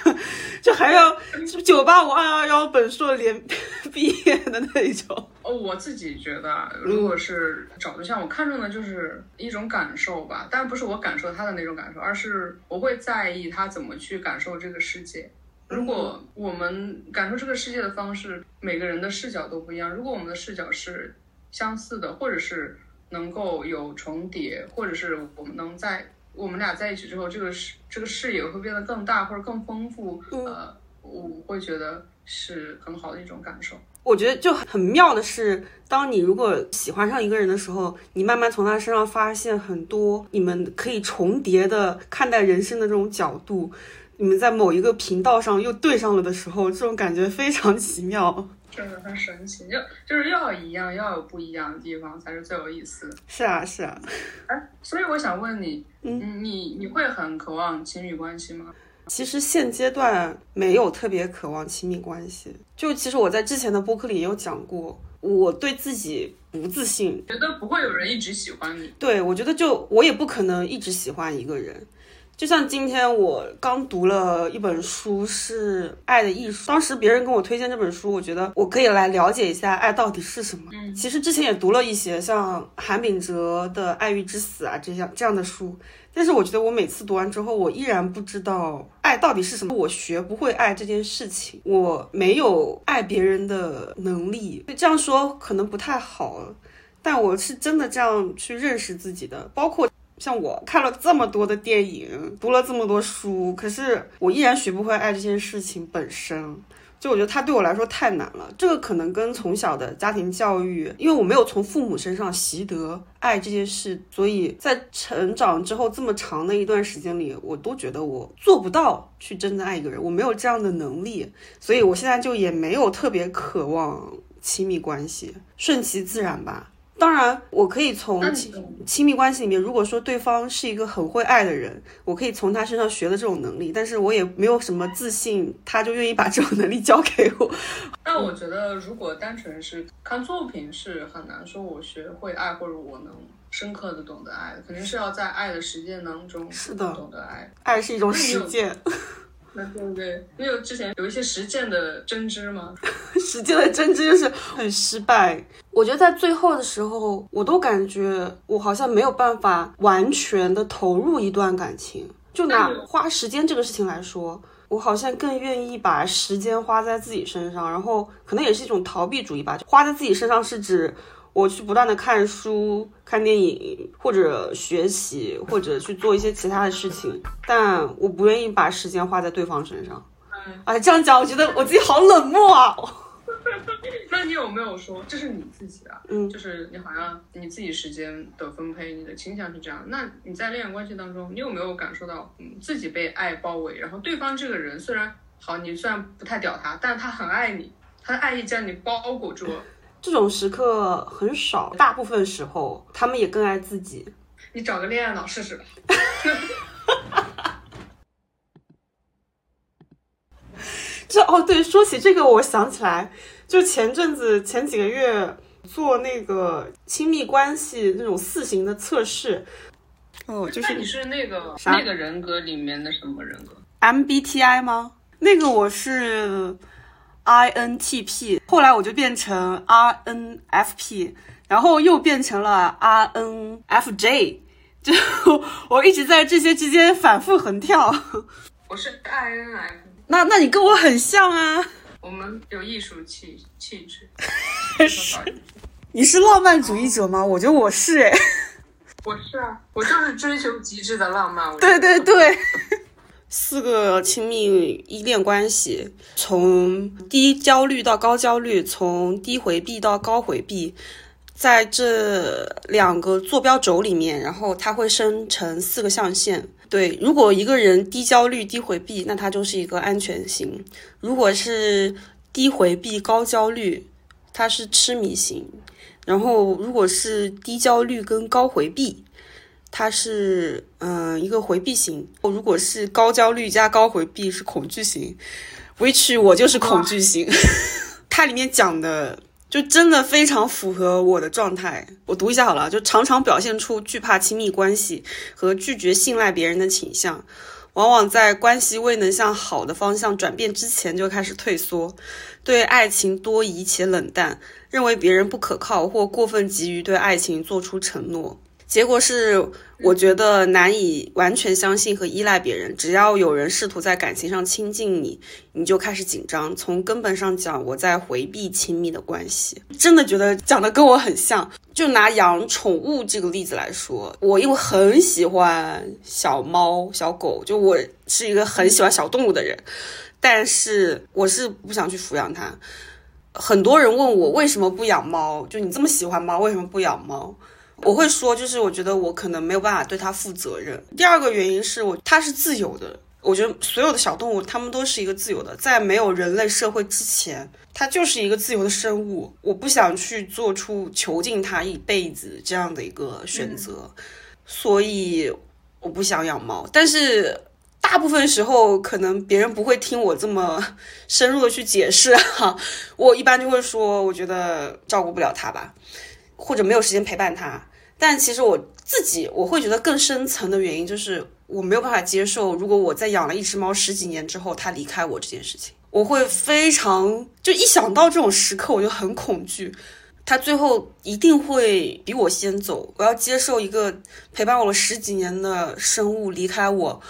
就还要 九八五二幺幺本硕连毕业的那种。哦，我自己觉得，如果是找对象，我看中的就是一种感受吧，但不是我感受他的那种感受，而是我会在意他怎么去感受这个世界。如果我们感受这个世界的方式，每个人的视角都不一样。如果我们的视角是相似的，或者是能够有重叠，或者是我们能在。我们俩在一起之后，这个视这个视野会变得更大或者更丰富，呃，我会觉得是很好的一种感受。我觉得就很妙的是，当你如果喜欢上一个人的时候，你慢慢从他身上发现很多你们可以重叠的看待人生的这种角度，你们在某一个频道上又对上了的时候，这种感觉非常奇妙。真的很神奇，就就是要一样，要有不一样的地方才是最有意思的。是啊，是啊。哎，所以我想问你，嗯，你你会很渴望亲密关系吗？其实现阶段没有特别渴望亲密关系。就其实我在之前的播客里也有讲过，我对自己不自信，觉得不会有人一直喜欢你。对，我觉得就我也不可能一直喜欢一个人。就像今天我刚读了一本书，是《爱的艺术》。当时别人跟我推荐这本书，我觉得我可以来了解一下爱到底是什么。嗯，其实之前也读了一些像韩炳哲的《爱欲之死》啊这样这样的书，但是我觉得我每次读完之后，我依然不知道爱到底是什么。我学不会爱这件事情，我没有爱别人的能力。这样说可能不太好，但我是真的这样去认识自己的，包括。像我看了这么多的电影，读了这么多书，可是我依然学不会爱这件事情本身。就我觉得它对我来说太难了。这个可能跟从小的家庭教育，因为我没有从父母身上习得爱这件事，所以在成长之后这么长的一段时间里，我都觉得我做不到去真的爱一个人，我没有这样的能力，所以我现在就也没有特别渴望亲密关系，顺其自然吧。当然，我可以从亲亲密关系里面，如果说对方是一个很会爱的人，我可以从他身上学的这种能力，但是我也没有什么自信，他就愿意把这种能力交给我。但我觉得，如果单纯是看作品，是很难说我学会爱或者我能深刻的懂得爱的，肯定是要在爱的实践当中是的懂得爱。爱是一种实践。那对不对？你有之前有一些实践的针织吗？实践的针织就是很失败。我觉得在最后的时候，我都感觉我好像没有办法完全的投入一段感情。就拿花时间这个事情来说，我好像更愿意把时间花在自己身上，然后可能也是一种逃避主义吧。花在自己身上是指。我去不断的看书、看电影，或者学习，或者去做一些其他的事情，但我不愿意把时间花在对方身上。嗯，哎，这样讲，我觉得我自己好冷漠啊。那你有没有说这是你自己啊？嗯，就是你好像你自己时间的分配，你的倾向是这样。那你在恋爱关系当中，你有没有感受到，嗯，自己被爱包围，然后对方这个人虽然好，你虽然不太屌他，但他很爱你，他的爱意将你包裹住了。这种时刻很少，大部分时候他们也更爱自己。你找个恋爱脑试试吧。这哦，对，说起这个，我想起来，就前阵子前几个月做那个亲密关系那种四型的测试。哦，就是你是那个那个人格里面的什么人格？MBTI 吗？那个我是。INTP，后来我就变成 RNFP，然后又变成了 RNFJ，就我一直在这些之间反复横跳。我是 INF，那那你跟我很像啊。我们有艺术气气质。是你是浪漫主义者吗？我觉得我是哎。我是啊，我就是追求极致的浪漫。对对对。四个亲密依恋关系，从低焦虑到高焦虑，从低回避到高回避，在这两个坐标轴里面，然后它会生成四个象限。对，如果一个人低焦虑、低回避，那他就是一个安全型；如果是低回避、高焦虑，他是痴迷型；然后如果是低焦虑跟高回避。它是嗯一个回避型，如果是高焦虑加高回避是恐惧型，which 我就是恐惧型。它里面讲的就真的非常符合我的状态，我读一下好了，就常常表现出惧怕亲密关系和拒绝信赖别人的倾向，往往在关系未能向好的方向转变之前就开始退缩，对爱情多疑且冷淡，认为别人不可靠或过分急于对爱情做出承诺。结果是，我觉得难以完全相信和依赖别人。只要有人试图在感情上亲近你，你就开始紧张。从根本上讲，我在回避亲密的关系。真的觉得讲的跟我很像。就拿养宠物这个例子来说，我因为很喜欢小猫小狗，就我是一个很喜欢小动物的人，但是我是不想去抚养它。很多人问我为什么不养猫，就你这么喜欢猫，为什么不养猫？我会说，就是我觉得我可能没有办法对它负责任。第二个原因是我它是自由的，我觉得所有的小动物它们都是一个自由的，在没有人类社会之前，它就是一个自由的生物。我不想去做出囚禁它一辈子这样的一个选择，所以我不想养猫。但是大部分时候，可能别人不会听我这么深入的去解释哈。我一般就会说，我觉得照顾不了它吧，或者没有时间陪伴它。但其实我自己，我会觉得更深层的原因就是我没有办法接受，如果我在养了一只猫十几年之后，它离开我这件事情，我会非常就一想到这种时刻，我就很恐惧，它最后一定会比我先走，我要接受一个陪伴我了十几年的生物离开我。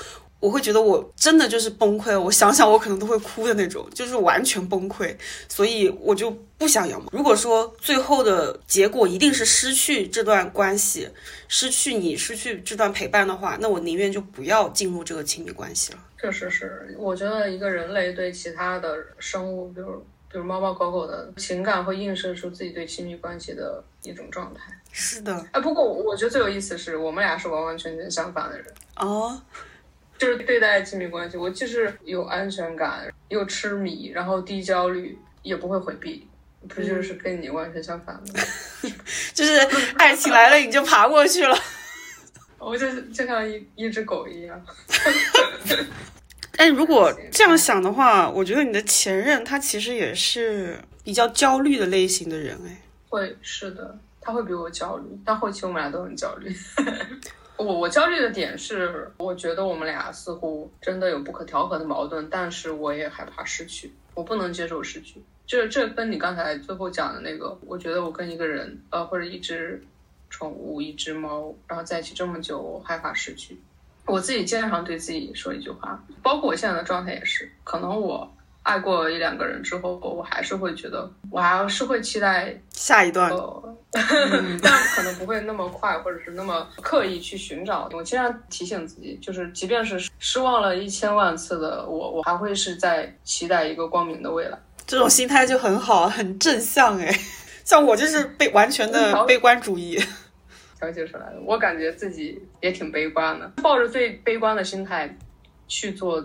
我会觉得我真的就是崩溃，我想想我可能都会哭的那种，就是完全崩溃，所以我就不想养猫。如果说最后的结果一定是失去这段关系，失去你，失去这段陪伴的话，那我宁愿就不要进入这个亲密关系了。确实是，我觉得一个人类对其他的生物，比如比如猫猫狗狗的情感，会映射出自己对亲密关系的一种状态。是的，哎，不过我觉得最有意思是我们俩是完完全全相反的人哦。就是对待亲密关系，我既是有安全感，又痴迷，然后低焦虑，也不会回避。不就是跟你完全相反吗？就是爱情来了你就爬过去了，我就就像一一只狗一样。哎，如果这样想的话，我觉得你的前任他其实也是比较焦虑的类型的人，哎，会是的，他会比我焦虑，但后期我们俩都很焦虑。我我焦虑的点是，我觉得我们俩似乎真的有不可调和的矛盾，但是我也害怕失去，我不能接受失去。这这跟你刚才最后讲的那个，我觉得我跟一个人，呃，或者一只宠物、一只猫，然后在一起这么久，我害怕失去。我自己经常对自己说一句话，包括我现在的状态也是，可能我爱过一两个人之后，我还是会觉得，我还是会期待下一段，但可能不会那么快，或者是那么刻意去寻找。我经常提醒自己，就是即便是失望了一千万次的我，我还会是在期待一个光明的未来。这种心态就很好，很正向哎。像我就是被完全的悲观主义。调节出来的，我感觉自己也挺悲观的，抱着最悲观的心态去做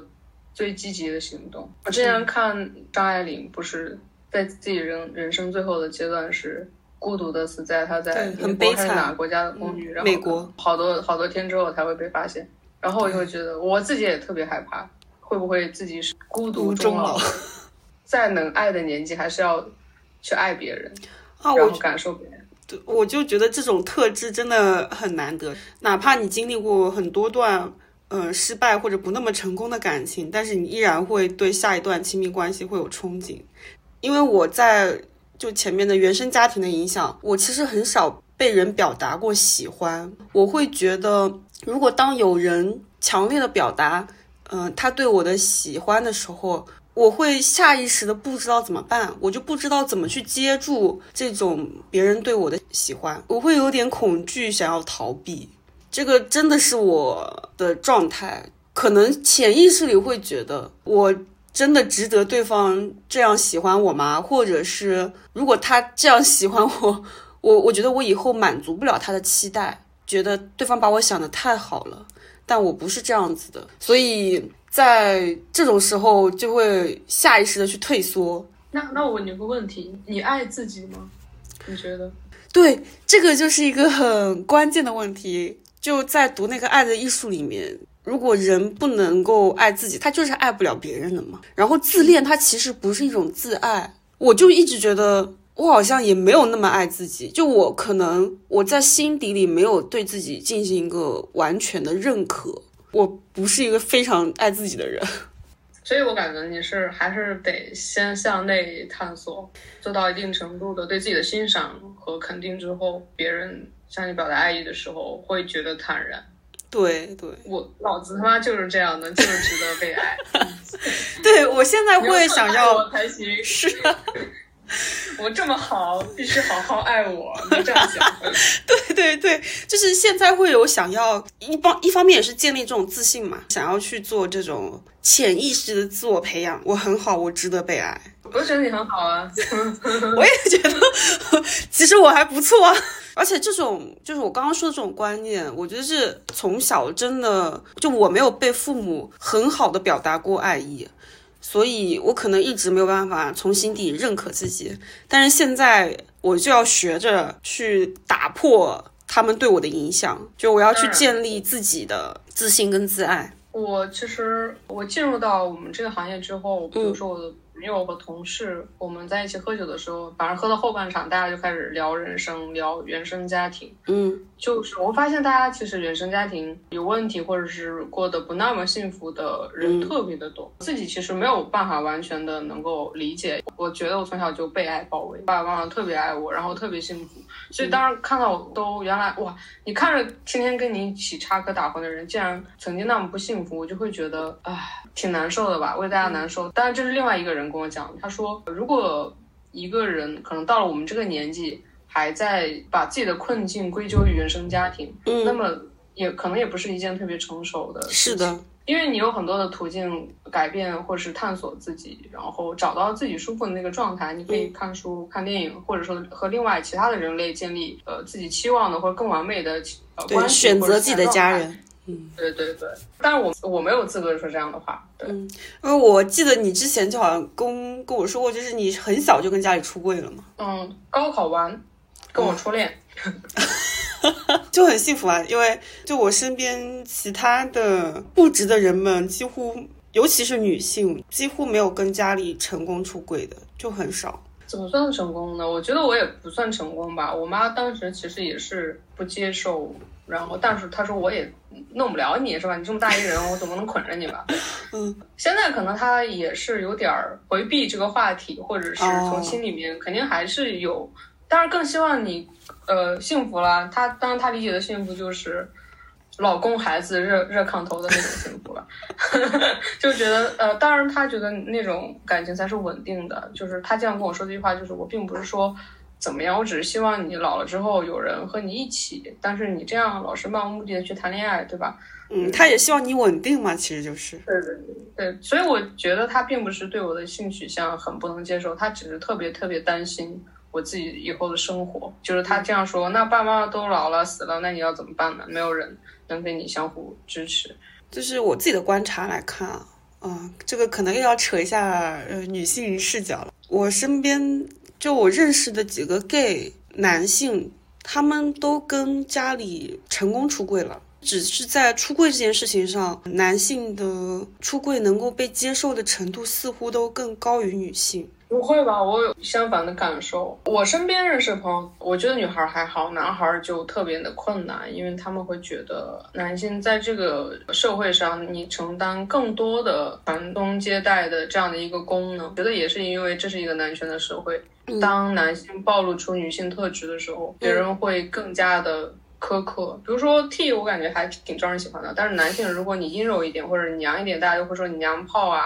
最积极的行动。我之前看张爱玲，不是在自己人人生最后的阶段是孤独的死在她在很悲惨哪个国家的公寓，然后美国好多好多天之后才会被发现。然后我就会觉得我自己也特别害怕，会不会自己是孤独终老？在能爱的年纪，还是要去爱别人，然后感受别人。我就觉得这种特质真的很难得，哪怕你经历过很多段，呃，失败或者不那么成功的感情，但是你依然会对下一段亲密关系会有憧憬。因为我在就前面的原生家庭的影响，我其实很少被人表达过喜欢。我会觉得，如果当有人强烈的表达，嗯，他对我的喜欢的时候。我会下意识的不知道怎么办，我就不知道怎么去接住这种别人对我的喜欢，我会有点恐惧，想要逃避。这个真的是我的状态，可能潜意识里会觉得，我真的值得对方这样喜欢我吗？或者是如果他这样喜欢我，我我觉得我以后满足不了他的期待，觉得对方把我想的太好了，但我不是这样子的，所以。在这种时候，就会下意识的去退缩。那那我问你个问题：你爱自己吗？你觉得？对，这个就是一个很关键的问题。就在读那个《爱的艺术》里面，如果人不能够爱自己，他就是爱不了别人的嘛。然后自恋，它其实不是一种自爱。我就一直觉得，我好像也没有那么爱自己。就我可能我在心底里没有对自己进行一个完全的认可。我不是一个非常爱自己的人，所以我感觉你是还是得先向内探索，做到一定程度的对自己的欣赏和肯定之后，别人向你表达爱意的时候会觉得坦然。对对，我老子他妈就是这样的，就是值得被爱。对我现在会想要才行，是。我这么好，必须好好爱我。你这样想，对对对，就是现在会有想要一方一方面也是建立这种自信嘛，想要去做这种潜意识的自我培养。我很好，我值得被爱。我觉得你很好啊，我也觉得，其实我还不错啊。而且这种就是我刚刚说的这种观念，我觉得是从小真的就我没有被父母很好的表达过爱意。所以我可能一直没有办法从心底认可自己，但是现在我就要学着去打破他们对我的影响，就我要去建立自己的自信跟自爱。我其实我进入到我们这个行业之后，比如说我的。朋友和同事，我们在一起喝酒的时候，反正喝到后半场，大家就开始聊人生，聊原生家庭。嗯，就是我发现大家其实原生家庭有问题，或者是过得不那么幸福的人特别的多。自己其实没有办法完全的能够理解。我觉得我从小就被爱包围，爸爸妈妈特别爱我，然后特别幸福。所以当时看到我都原来哇，你看着天天跟你一起插科打诨的人，竟然曾经那么不幸福，我就会觉得唉。挺难受的吧，为大家难受。当然，这是另外一个人跟我讲，他说，如果一个人可能到了我们这个年纪，还在把自己的困境归咎于原生家庭，嗯，那么也可能也不是一件特别成熟的。是的，因为你有很多的途径改变或者是探索自己，然后找到自己舒服的那个状态。你可以看书、看电影，或者说和另外其他的人类建立呃自己期望的或者更完美的呃关系，选择自己的家人。嗯，对对对，但是我我没有资格说这样的话。对，因为我记得你之前就好像跟跟我说过，就是你很小就跟家里出柜了嘛。嗯，高考完跟我初恋，就很幸福啊。因为就我身边其他的不值的人们，几乎尤其是女性，几乎没有跟家里成功出柜的，就很少。怎么算成功呢？我觉得我也不算成功吧。我妈当时其实也是不接受。然后，但是他说我也弄不了你是吧？你这么大一人，我总不能捆着你吧？嗯，现在可能他也是有点回避这个话题，或者是从心里面肯定还是有，但是更希望你呃幸福啦。他当然他理解的幸福就是老公孩子热热炕头的那种幸福了，就觉得呃，当然他觉得那种感情才是稳定的。就是他经常跟我说这句话，就是我并不是说。怎么样？我只是希望你老了之后有人和你一起，但是你这样老是漫无目的的去谈恋爱，对吧？嗯，他也希望你稳定嘛，其实就是。对对对对，所以我觉得他并不是对我的性取向很不能接受，他只是特别特别担心我自己以后的生活。就是他这样说，那爸妈都老了死了，那你要怎么办呢？没有人能给你相互支持。就是我自己的观察来看啊，嗯，这个可能又要扯一下呃女性视角了。我身边。就我认识的几个 gay 男性，他们都跟家里成功出柜了，只是在出柜这件事情上，男性的出柜能够被接受的程度似乎都更高于女性。不会吧？我有相反的感受。我身边认识的朋友，我觉得女孩还好，男孩就特别的困难，因为他们会觉得男性在这个社会上，你承担更多的传宗接代的这样的一个功能。觉得也是因为这是一个男权的社会，当男性暴露出女性特质的时候，别人会更加的。苛刻，比如说 T，我感觉还挺招人喜欢的。但是男性，如果你阴柔一点或者娘一点，大家就会说你娘炮啊，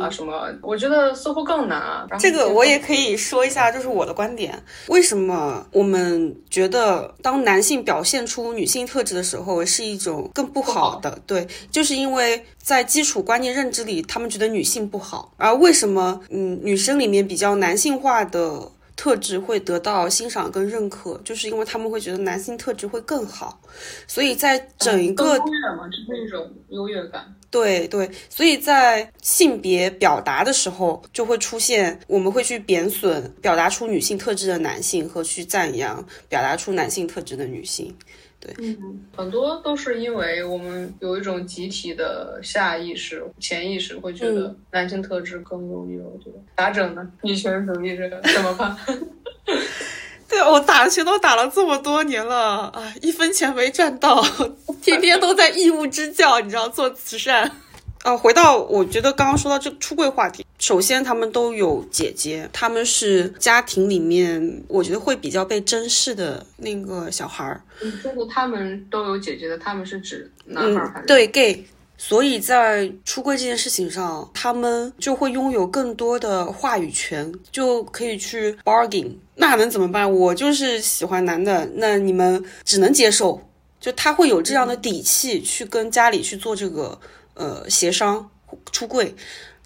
啊什么？我觉得似乎更难啊。这个我也可以说一下，就是我的观点。为什么我们觉得当男性表现出女性特质的时候是一种更不好的？对，就是因为在基础观念认知里，他们觉得女性不好。而为什么，嗯，女生里面比较男性化的？特质会得到欣赏跟认可，就是因为他们会觉得男性特质会更好，所以在整一个优越嘛，就是一种优越感。对对，所以在性别表达的时候，就会出现我们会去贬损表达出女性特质的男性，和去赞扬表达出男性特质的女性。对，嗯，很多都是因为我们有一种集体的下意识、潜意识，会觉得男性特质更优越。我觉得咋整呢？女权主义这个怎么办？对我打拳都打了这么多年了啊，一分钱没赚到，天天都在义务支教，你知道做慈善。啊，回到我觉得刚刚说到这个出柜话题，首先他们都有姐姐，他们是家庭里面我觉得会比较被珍视的那个小孩儿。你说的他们都有姐姐的，他们是指男孩还是？对，gay。所以在出柜这件事情上，他们就会拥有更多的话语权，就可以去 bargain。那能怎么办？我就是喜欢男的，那你们只能接受。就他会有这样的底气去跟家里去做这个。呃，协商出柜，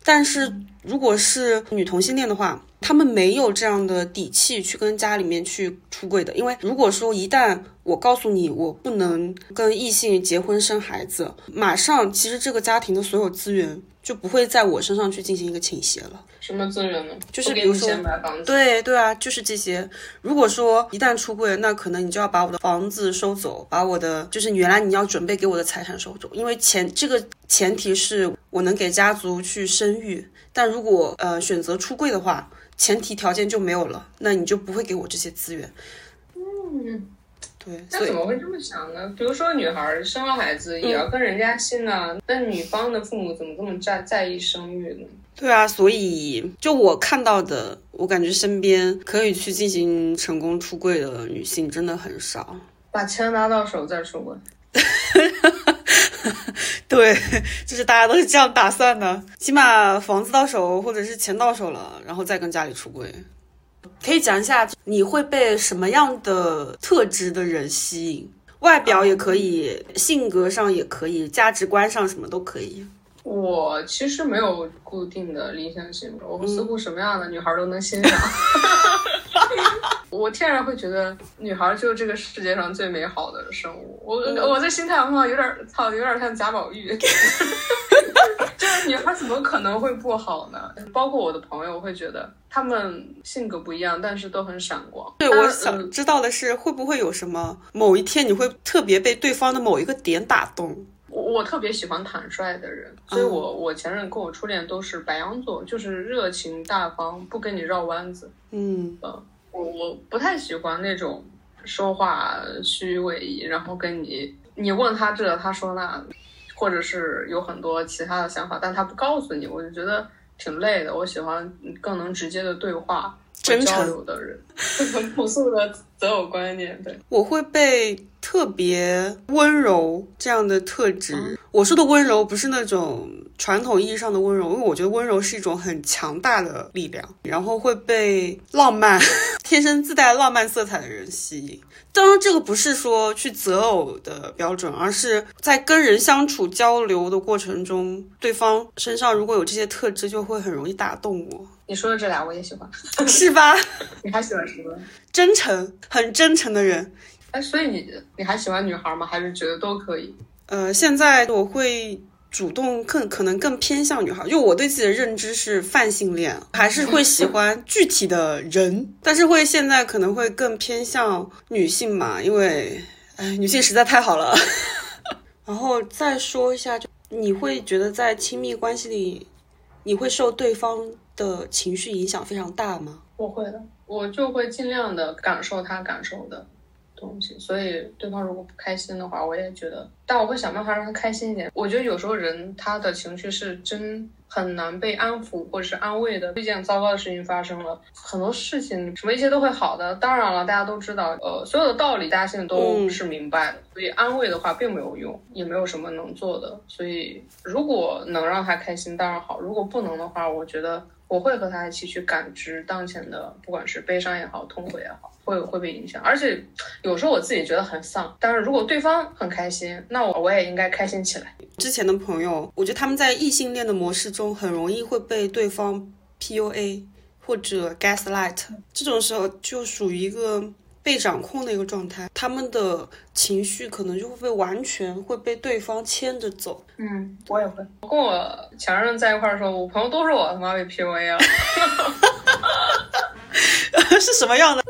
但是如果是女同性恋的话，他们没有这样的底气去跟家里面去出柜的，因为如果说一旦我告诉你我不能跟异性结婚生孩子，马上其实这个家庭的所有资源。就不会在我身上去进行一个倾斜了。什么资源呢？就是比如说，对对啊，就是这些。如果说一旦出柜，那可能你就要把我的房子收走，把我的就是原来你要准备给我的财产收走，因为前这个前提是我能给家族去生育。但如果呃选择出柜的话，前提条件就没有了，那你就不会给我这些资源。嗯。对，那怎么会这么想呢？比如说，女孩生了孩子也要跟人家姓啊，那女方的父母怎么这么在在意生育呢？对啊，所以就我看到的，我感觉身边可以去进行成功出柜的女性真的很少。把钱拿到手再出柜。对，就是大家都是这样打算的，起码房子到手或者是钱到手了，然后再跟家里出柜。可以讲一下你会被什么样的特质的人吸引？外表也可以，性格上也可以，价值观上什么都可以。我其实没有固定的理想型，我似乎什么样的女孩都能欣赏。我天然会觉得女孩就是这个世界上最美好的生物。我我这心态好像有点操，有点像贾宝玉。就是女孩怎么可能会不好呢？包括我的朋友会觉得他们性格不一样，但是都很闪光。对，我想知道的是，会不会有什么某一天你会特别被对方的某一个点打动？我我特别喜欢坦率的人，所以我我前任跟我初恋都是白羊座，就是热情大方，不跟你绕弯子。嗯呃，我我不太喜欢那种说话虚伪，然后跟你你问他这，他说那。或者是有很多其他的想法，但他不告诉你，我就觉得挺累的。我喜欢更能直接的对话、真诚的人，很 朴素的择偶观念。对，我会被特别温柔这样的特质。我说的温柔不是那种传统意义上的温柔，因为我觉得温柔是一种很强大的力量。然后会被浪漫、天生自带浪漫色彩的人吸引。当然，这个不是说去择偶的标准，而是在跟人相处交流的过程中，对方身上如果有这些特质，就会很容易打动我。你说的这俩我也喜欢，是吧？你还喜欢什么？真诚，很真诚的人。哎，所以你你还喜欢女孩吗？还是觉得都可以？呃，现在我会。主动更可能更偏向女孩，就我对自己的认知是泛性恋，还是会喜欢具体的人，但是会现在可能会更偏向女性嘛，因为哎，女性实在太好了。然后再说一下，就你会觉得在亲密关系里，你会受对方的情绪影响非常大吗？我会的，我就会尽量的感受他感受的。东西，所以对方如果不开心的话，我也觉得，但我会想办法让他开心一点。我觉得有时候人他的情绪是真很难被安抚或者是安慰的。一件糟糕的事情发生了，很多事情什么一切都会好的。当然了，大家都知道，呃，所有的道理大家现在都是明白的，所以安慰的话并没有用，也没有什么能做的。所以如果能让他开心，当然好；如果不能的话，我觉得。我会和他一起去感知当前的，不管是悲伤也好，痛苦也好，会会被影响。而且有时候我自己觉得很丧，但是如果对方很开心，那我我也应该开心起来。之前的朋友，我觉得他们在异性恋的模式中，很容易会被对方 PUA 或者 gaslight，这种时候就属于一个。被掌控的一个状态，他们的情绪可能就会被完全会被对方牵着走。嗯，我也会。我跟我前任在一块儿的时候，我朋友都说我他妈被 PUA 了。是什么样的？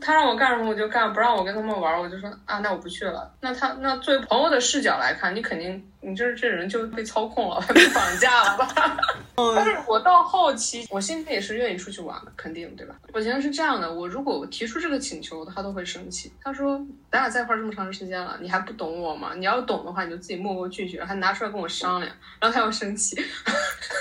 他让我干什么我就干，不让我跟他们玩，我就说啊，那我不去了。那他那作为朋友的视角来看，你肯定。你就是这人就被操控了，被绑架了吧？但是我到后期，我现在也是愿意出去玩的，肯定对吧？我觉得是这样的，我如果提出这个请求，他都会生气。他说：“咱俩在一块这么长时间了，你还不懂我吗？你要懂的话，你就自己默默拒绝，还拿出来跟我商量。”然后他又生气。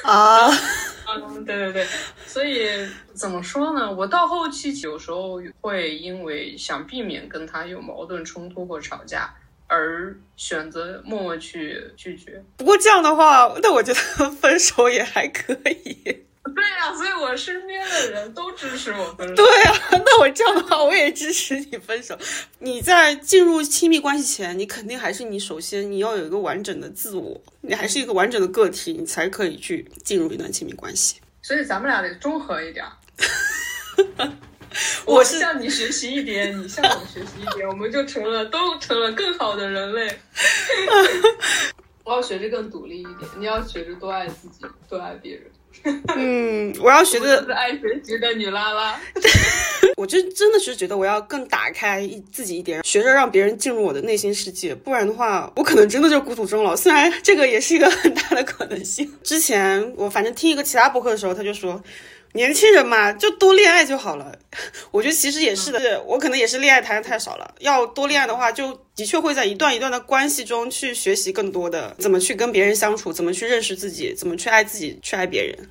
啊，嗯，对对对，所以怎么说呢？我到后期有时候会因为想避免跟他有矛盾冲突或吵架。而选择默默去拒绝。不过这样的话，那我觉得 分手也还可以。对呀，所以我身边的人都支持我分手。对啊，那我这样的话，我也支持你分手。你在进入亲密关系前，你肯定还是你首先你要有一个完整的自我，你还是一个完整的个体，你才可以去进入一段亲密关系。所以咱们俩得综合一点。我是向你学习一点，你向我学习一点，我们就成了，都成了更好的人类。我要学着更独立一点，你要学着多爱自己，多爱别人。嗯，我要学着爱学习的女拉拉。我就真的是觉得我要更打开自己一点，学着让别人进入我的内心世界，不然的话，我可能真的就孤独终老。虽然这个也是一个很大的可能性。之前我反正听一个其他博客的时候，他就说。年轻人嘛，就多恋爱就好了。我觉得其实也是的，我可能也是恋爱谈的太少了。要多恋爱的话，就的确会在一段一段的关系中去学习更多的，怎么去跟别人相处，怎么去认识自己，怎么去爱自己，去爱别人。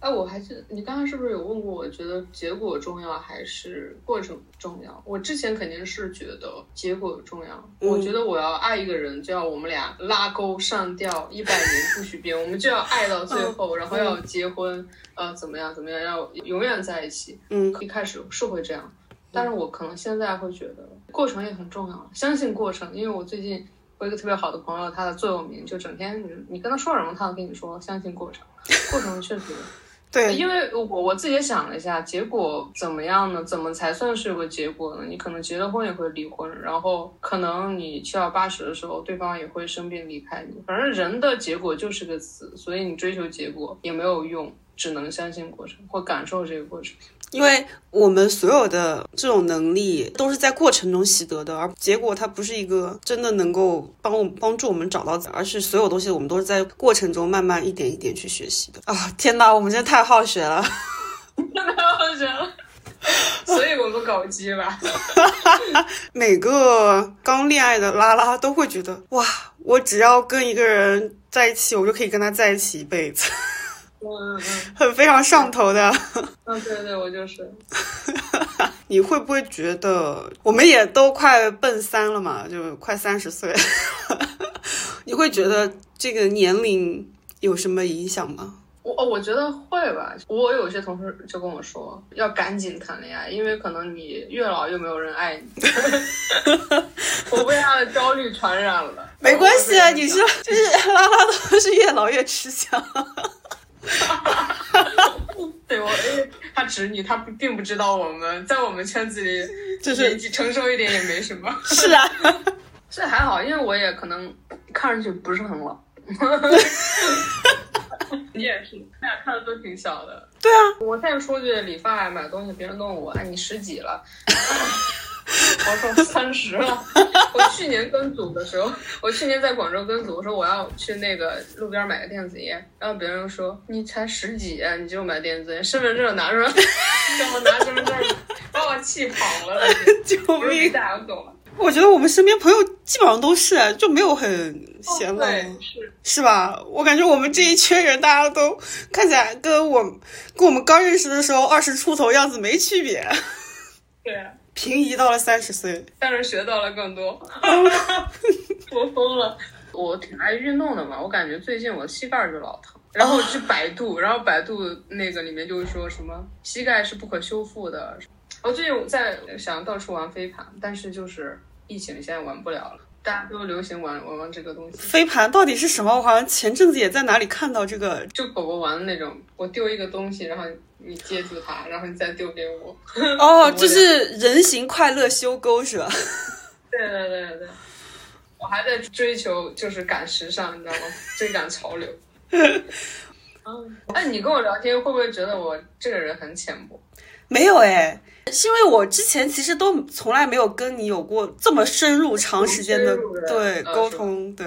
哎，我还记得你刚刚是不是有问过？我觉得结果重要还是过程重要？我之前肯定是觉得结果重要。我觉得我要爱一个人，就要我们俩拉钩上吊，一百年不许变，我们就要爱到最后，然后要结婚，呃，怎么样怎么样，要永远在一起。嗯，一开始是会这样，但是我可能现在会觉得过程也很重要，相信过程。因为我最近我一个特别好的朋友，他的座右铭就整天你你跟他说什么，他都跟你说相信过程。过程确实。对，因为我我自己也想了一下，结果怎么样呢？怎么才算是有个结果呢？你可能结了婚也会离婚，然后可能你七老八十的时候，对方也会生病离开你。反正人的结果就是个死，所以你追求结果也没有用，只能相信过程或感受这个过程。因为我们所有的这种能力都是在过程中习得的，而结果它不是一个真的能够帮我帮助我们找到，而是所有东西我们都是在过程中慢慢一点一点去学习的啊！天哪，我们真的太好学了，太好学了，所以我们搞基吧。每个刚恋爱的拉拉都会觉得哇，我只要跟一个人在一起，我就可以跟他在一起一辈子。嗯嗯，很非常上头的。嗯，对对，我就是。你会不会觉得我们也都快奔三了嘛？就快三十岁，你会觉得这个年龄有什么影响吗？我我觉得会吧。我有些同事就跟我说，要赶紧谈恋爱，因为可能你越老越没有人爱你。我被他的焦虑传染了。没关系啊，你说就是拉拉都是越老越吃香。哈哈哈哈对我，因为他侄女，他并不知道我们在我们圈子里，就是年纪成熟一点也没什么。是啊，这还好，因为我也可能看上去不是很老。你也是，咱俩看的都挺小的。对啊，我再说句理发买东西，别人问我，哎，你十几了？我说三十了。我去年跟组的时候，我去年在广州跟组，我说我要去那个路边买个电子烟，然后别人说你才十几啊，你就买电子烟，身份证拿出来，让我拿身份证，把我气跑了。救命！大家懂了。我觉得我们身边朋友基本上都是，就没有很显老，是是吧？我感觉我们这一圈人，大家都看起来跟我跟我们刚认识的时候二十出头样子没区别。对。平移到了三十岁，但是学到了更多，我疯了。我挺爱运动的嘛，我感觉最近我膝盖就老疼，然后去百度，然后百度那个里面就是说什么膝盖是不可修复的。我最近在想到处玩飞盘，但是就是疫情现在玩不了了。大家都流行玩玩玩这个东西。飞盘到底是什么？我好像前阵子也在哪里看到这个，就狗狗玩的那种。我丢一个东西，然后你接住它，然后你再丢给我。哦，就是人形快乐修钩是吧？对对对对，我还在追求就是赶时尚，你知道吗？追赶潮流。嗯，哎，你跟我聊天会不会觉得我这个人很浅薄？没有哎。是因为我之前其实都从来没有跟你有过这么深入、长时间的对沟通，对，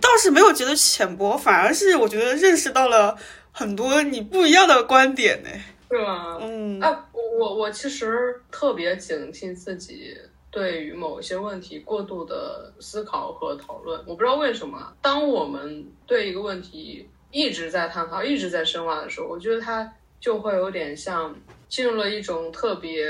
倒是没有觉得浅薄，反而是我觉得认识到了很多你不一样的观点呢，是吗？嗯，啊，我我其实特别警惕自己对于某些问题过度的思考和讨论，我不知道为什么，当我们对一个问题一直在探讨、一直在深挖的时候，我觉得它就会有点像。进入了一种特别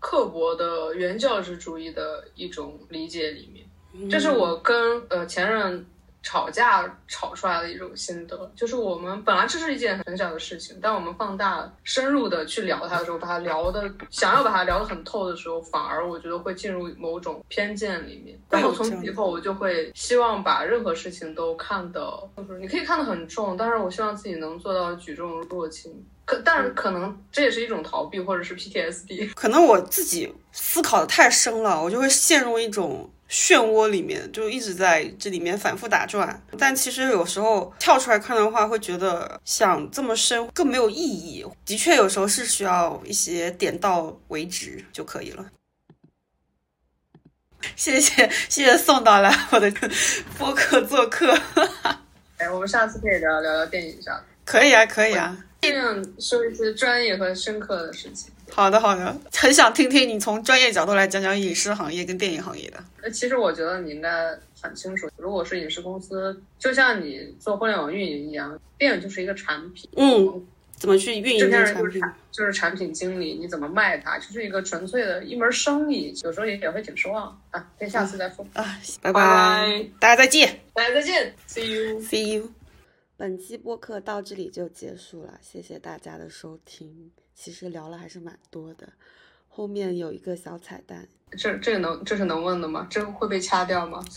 刻薄的原教旨主义的一种理解里面，这是我跟呃前任吵架吵出来的一种心得，就是我们本来这是一件很小的事情，但我们放大深入的去聊它的时候，把它聊的想要把它聊得很透的时候，反而我觉得会进入某种偏见里面，但我从此以后我就会希望把任何事情都看得，就是你可以看得很重，但是我希望自己能做到举重若轻。可，但是可能这也是一种逃避，或者是 PTSD。可能我自己思考的太深了，我就会陷入一种漩涡里面，就一直在这里面反复打转。但其实有时候跳出来看的话，会觉得想这么深更没有意义。的确，有时候是需要一些点到为止就可以了。谢谢谢谢宋导来我的播客做客。哎，我们下次可以聊聊聊电影上。可以啊，可以啊。尽量说一些专业和深刻的事情。好的，好的，很想听听你从专业角度来讲讲影视行业跟电影行业的。那其实我觉得你应该很清楚，如果是影视公司，就像你做互联网运营一样，电影就是一个产品。嗯，怎么去运营这个产品？就是产品经理，你怎么卖它，就是一个纯粹的一门生意。有时候也也会挺失望啊。等下次再说啊，拜拜，大家再见，大家再见，See you，See you。本期播客到这里就结束了，谢谢大家的收听。其实聊了还是蛮多的，后面有一个小彩蛋，这这个能这是能问的吗？这会被掐掉吗？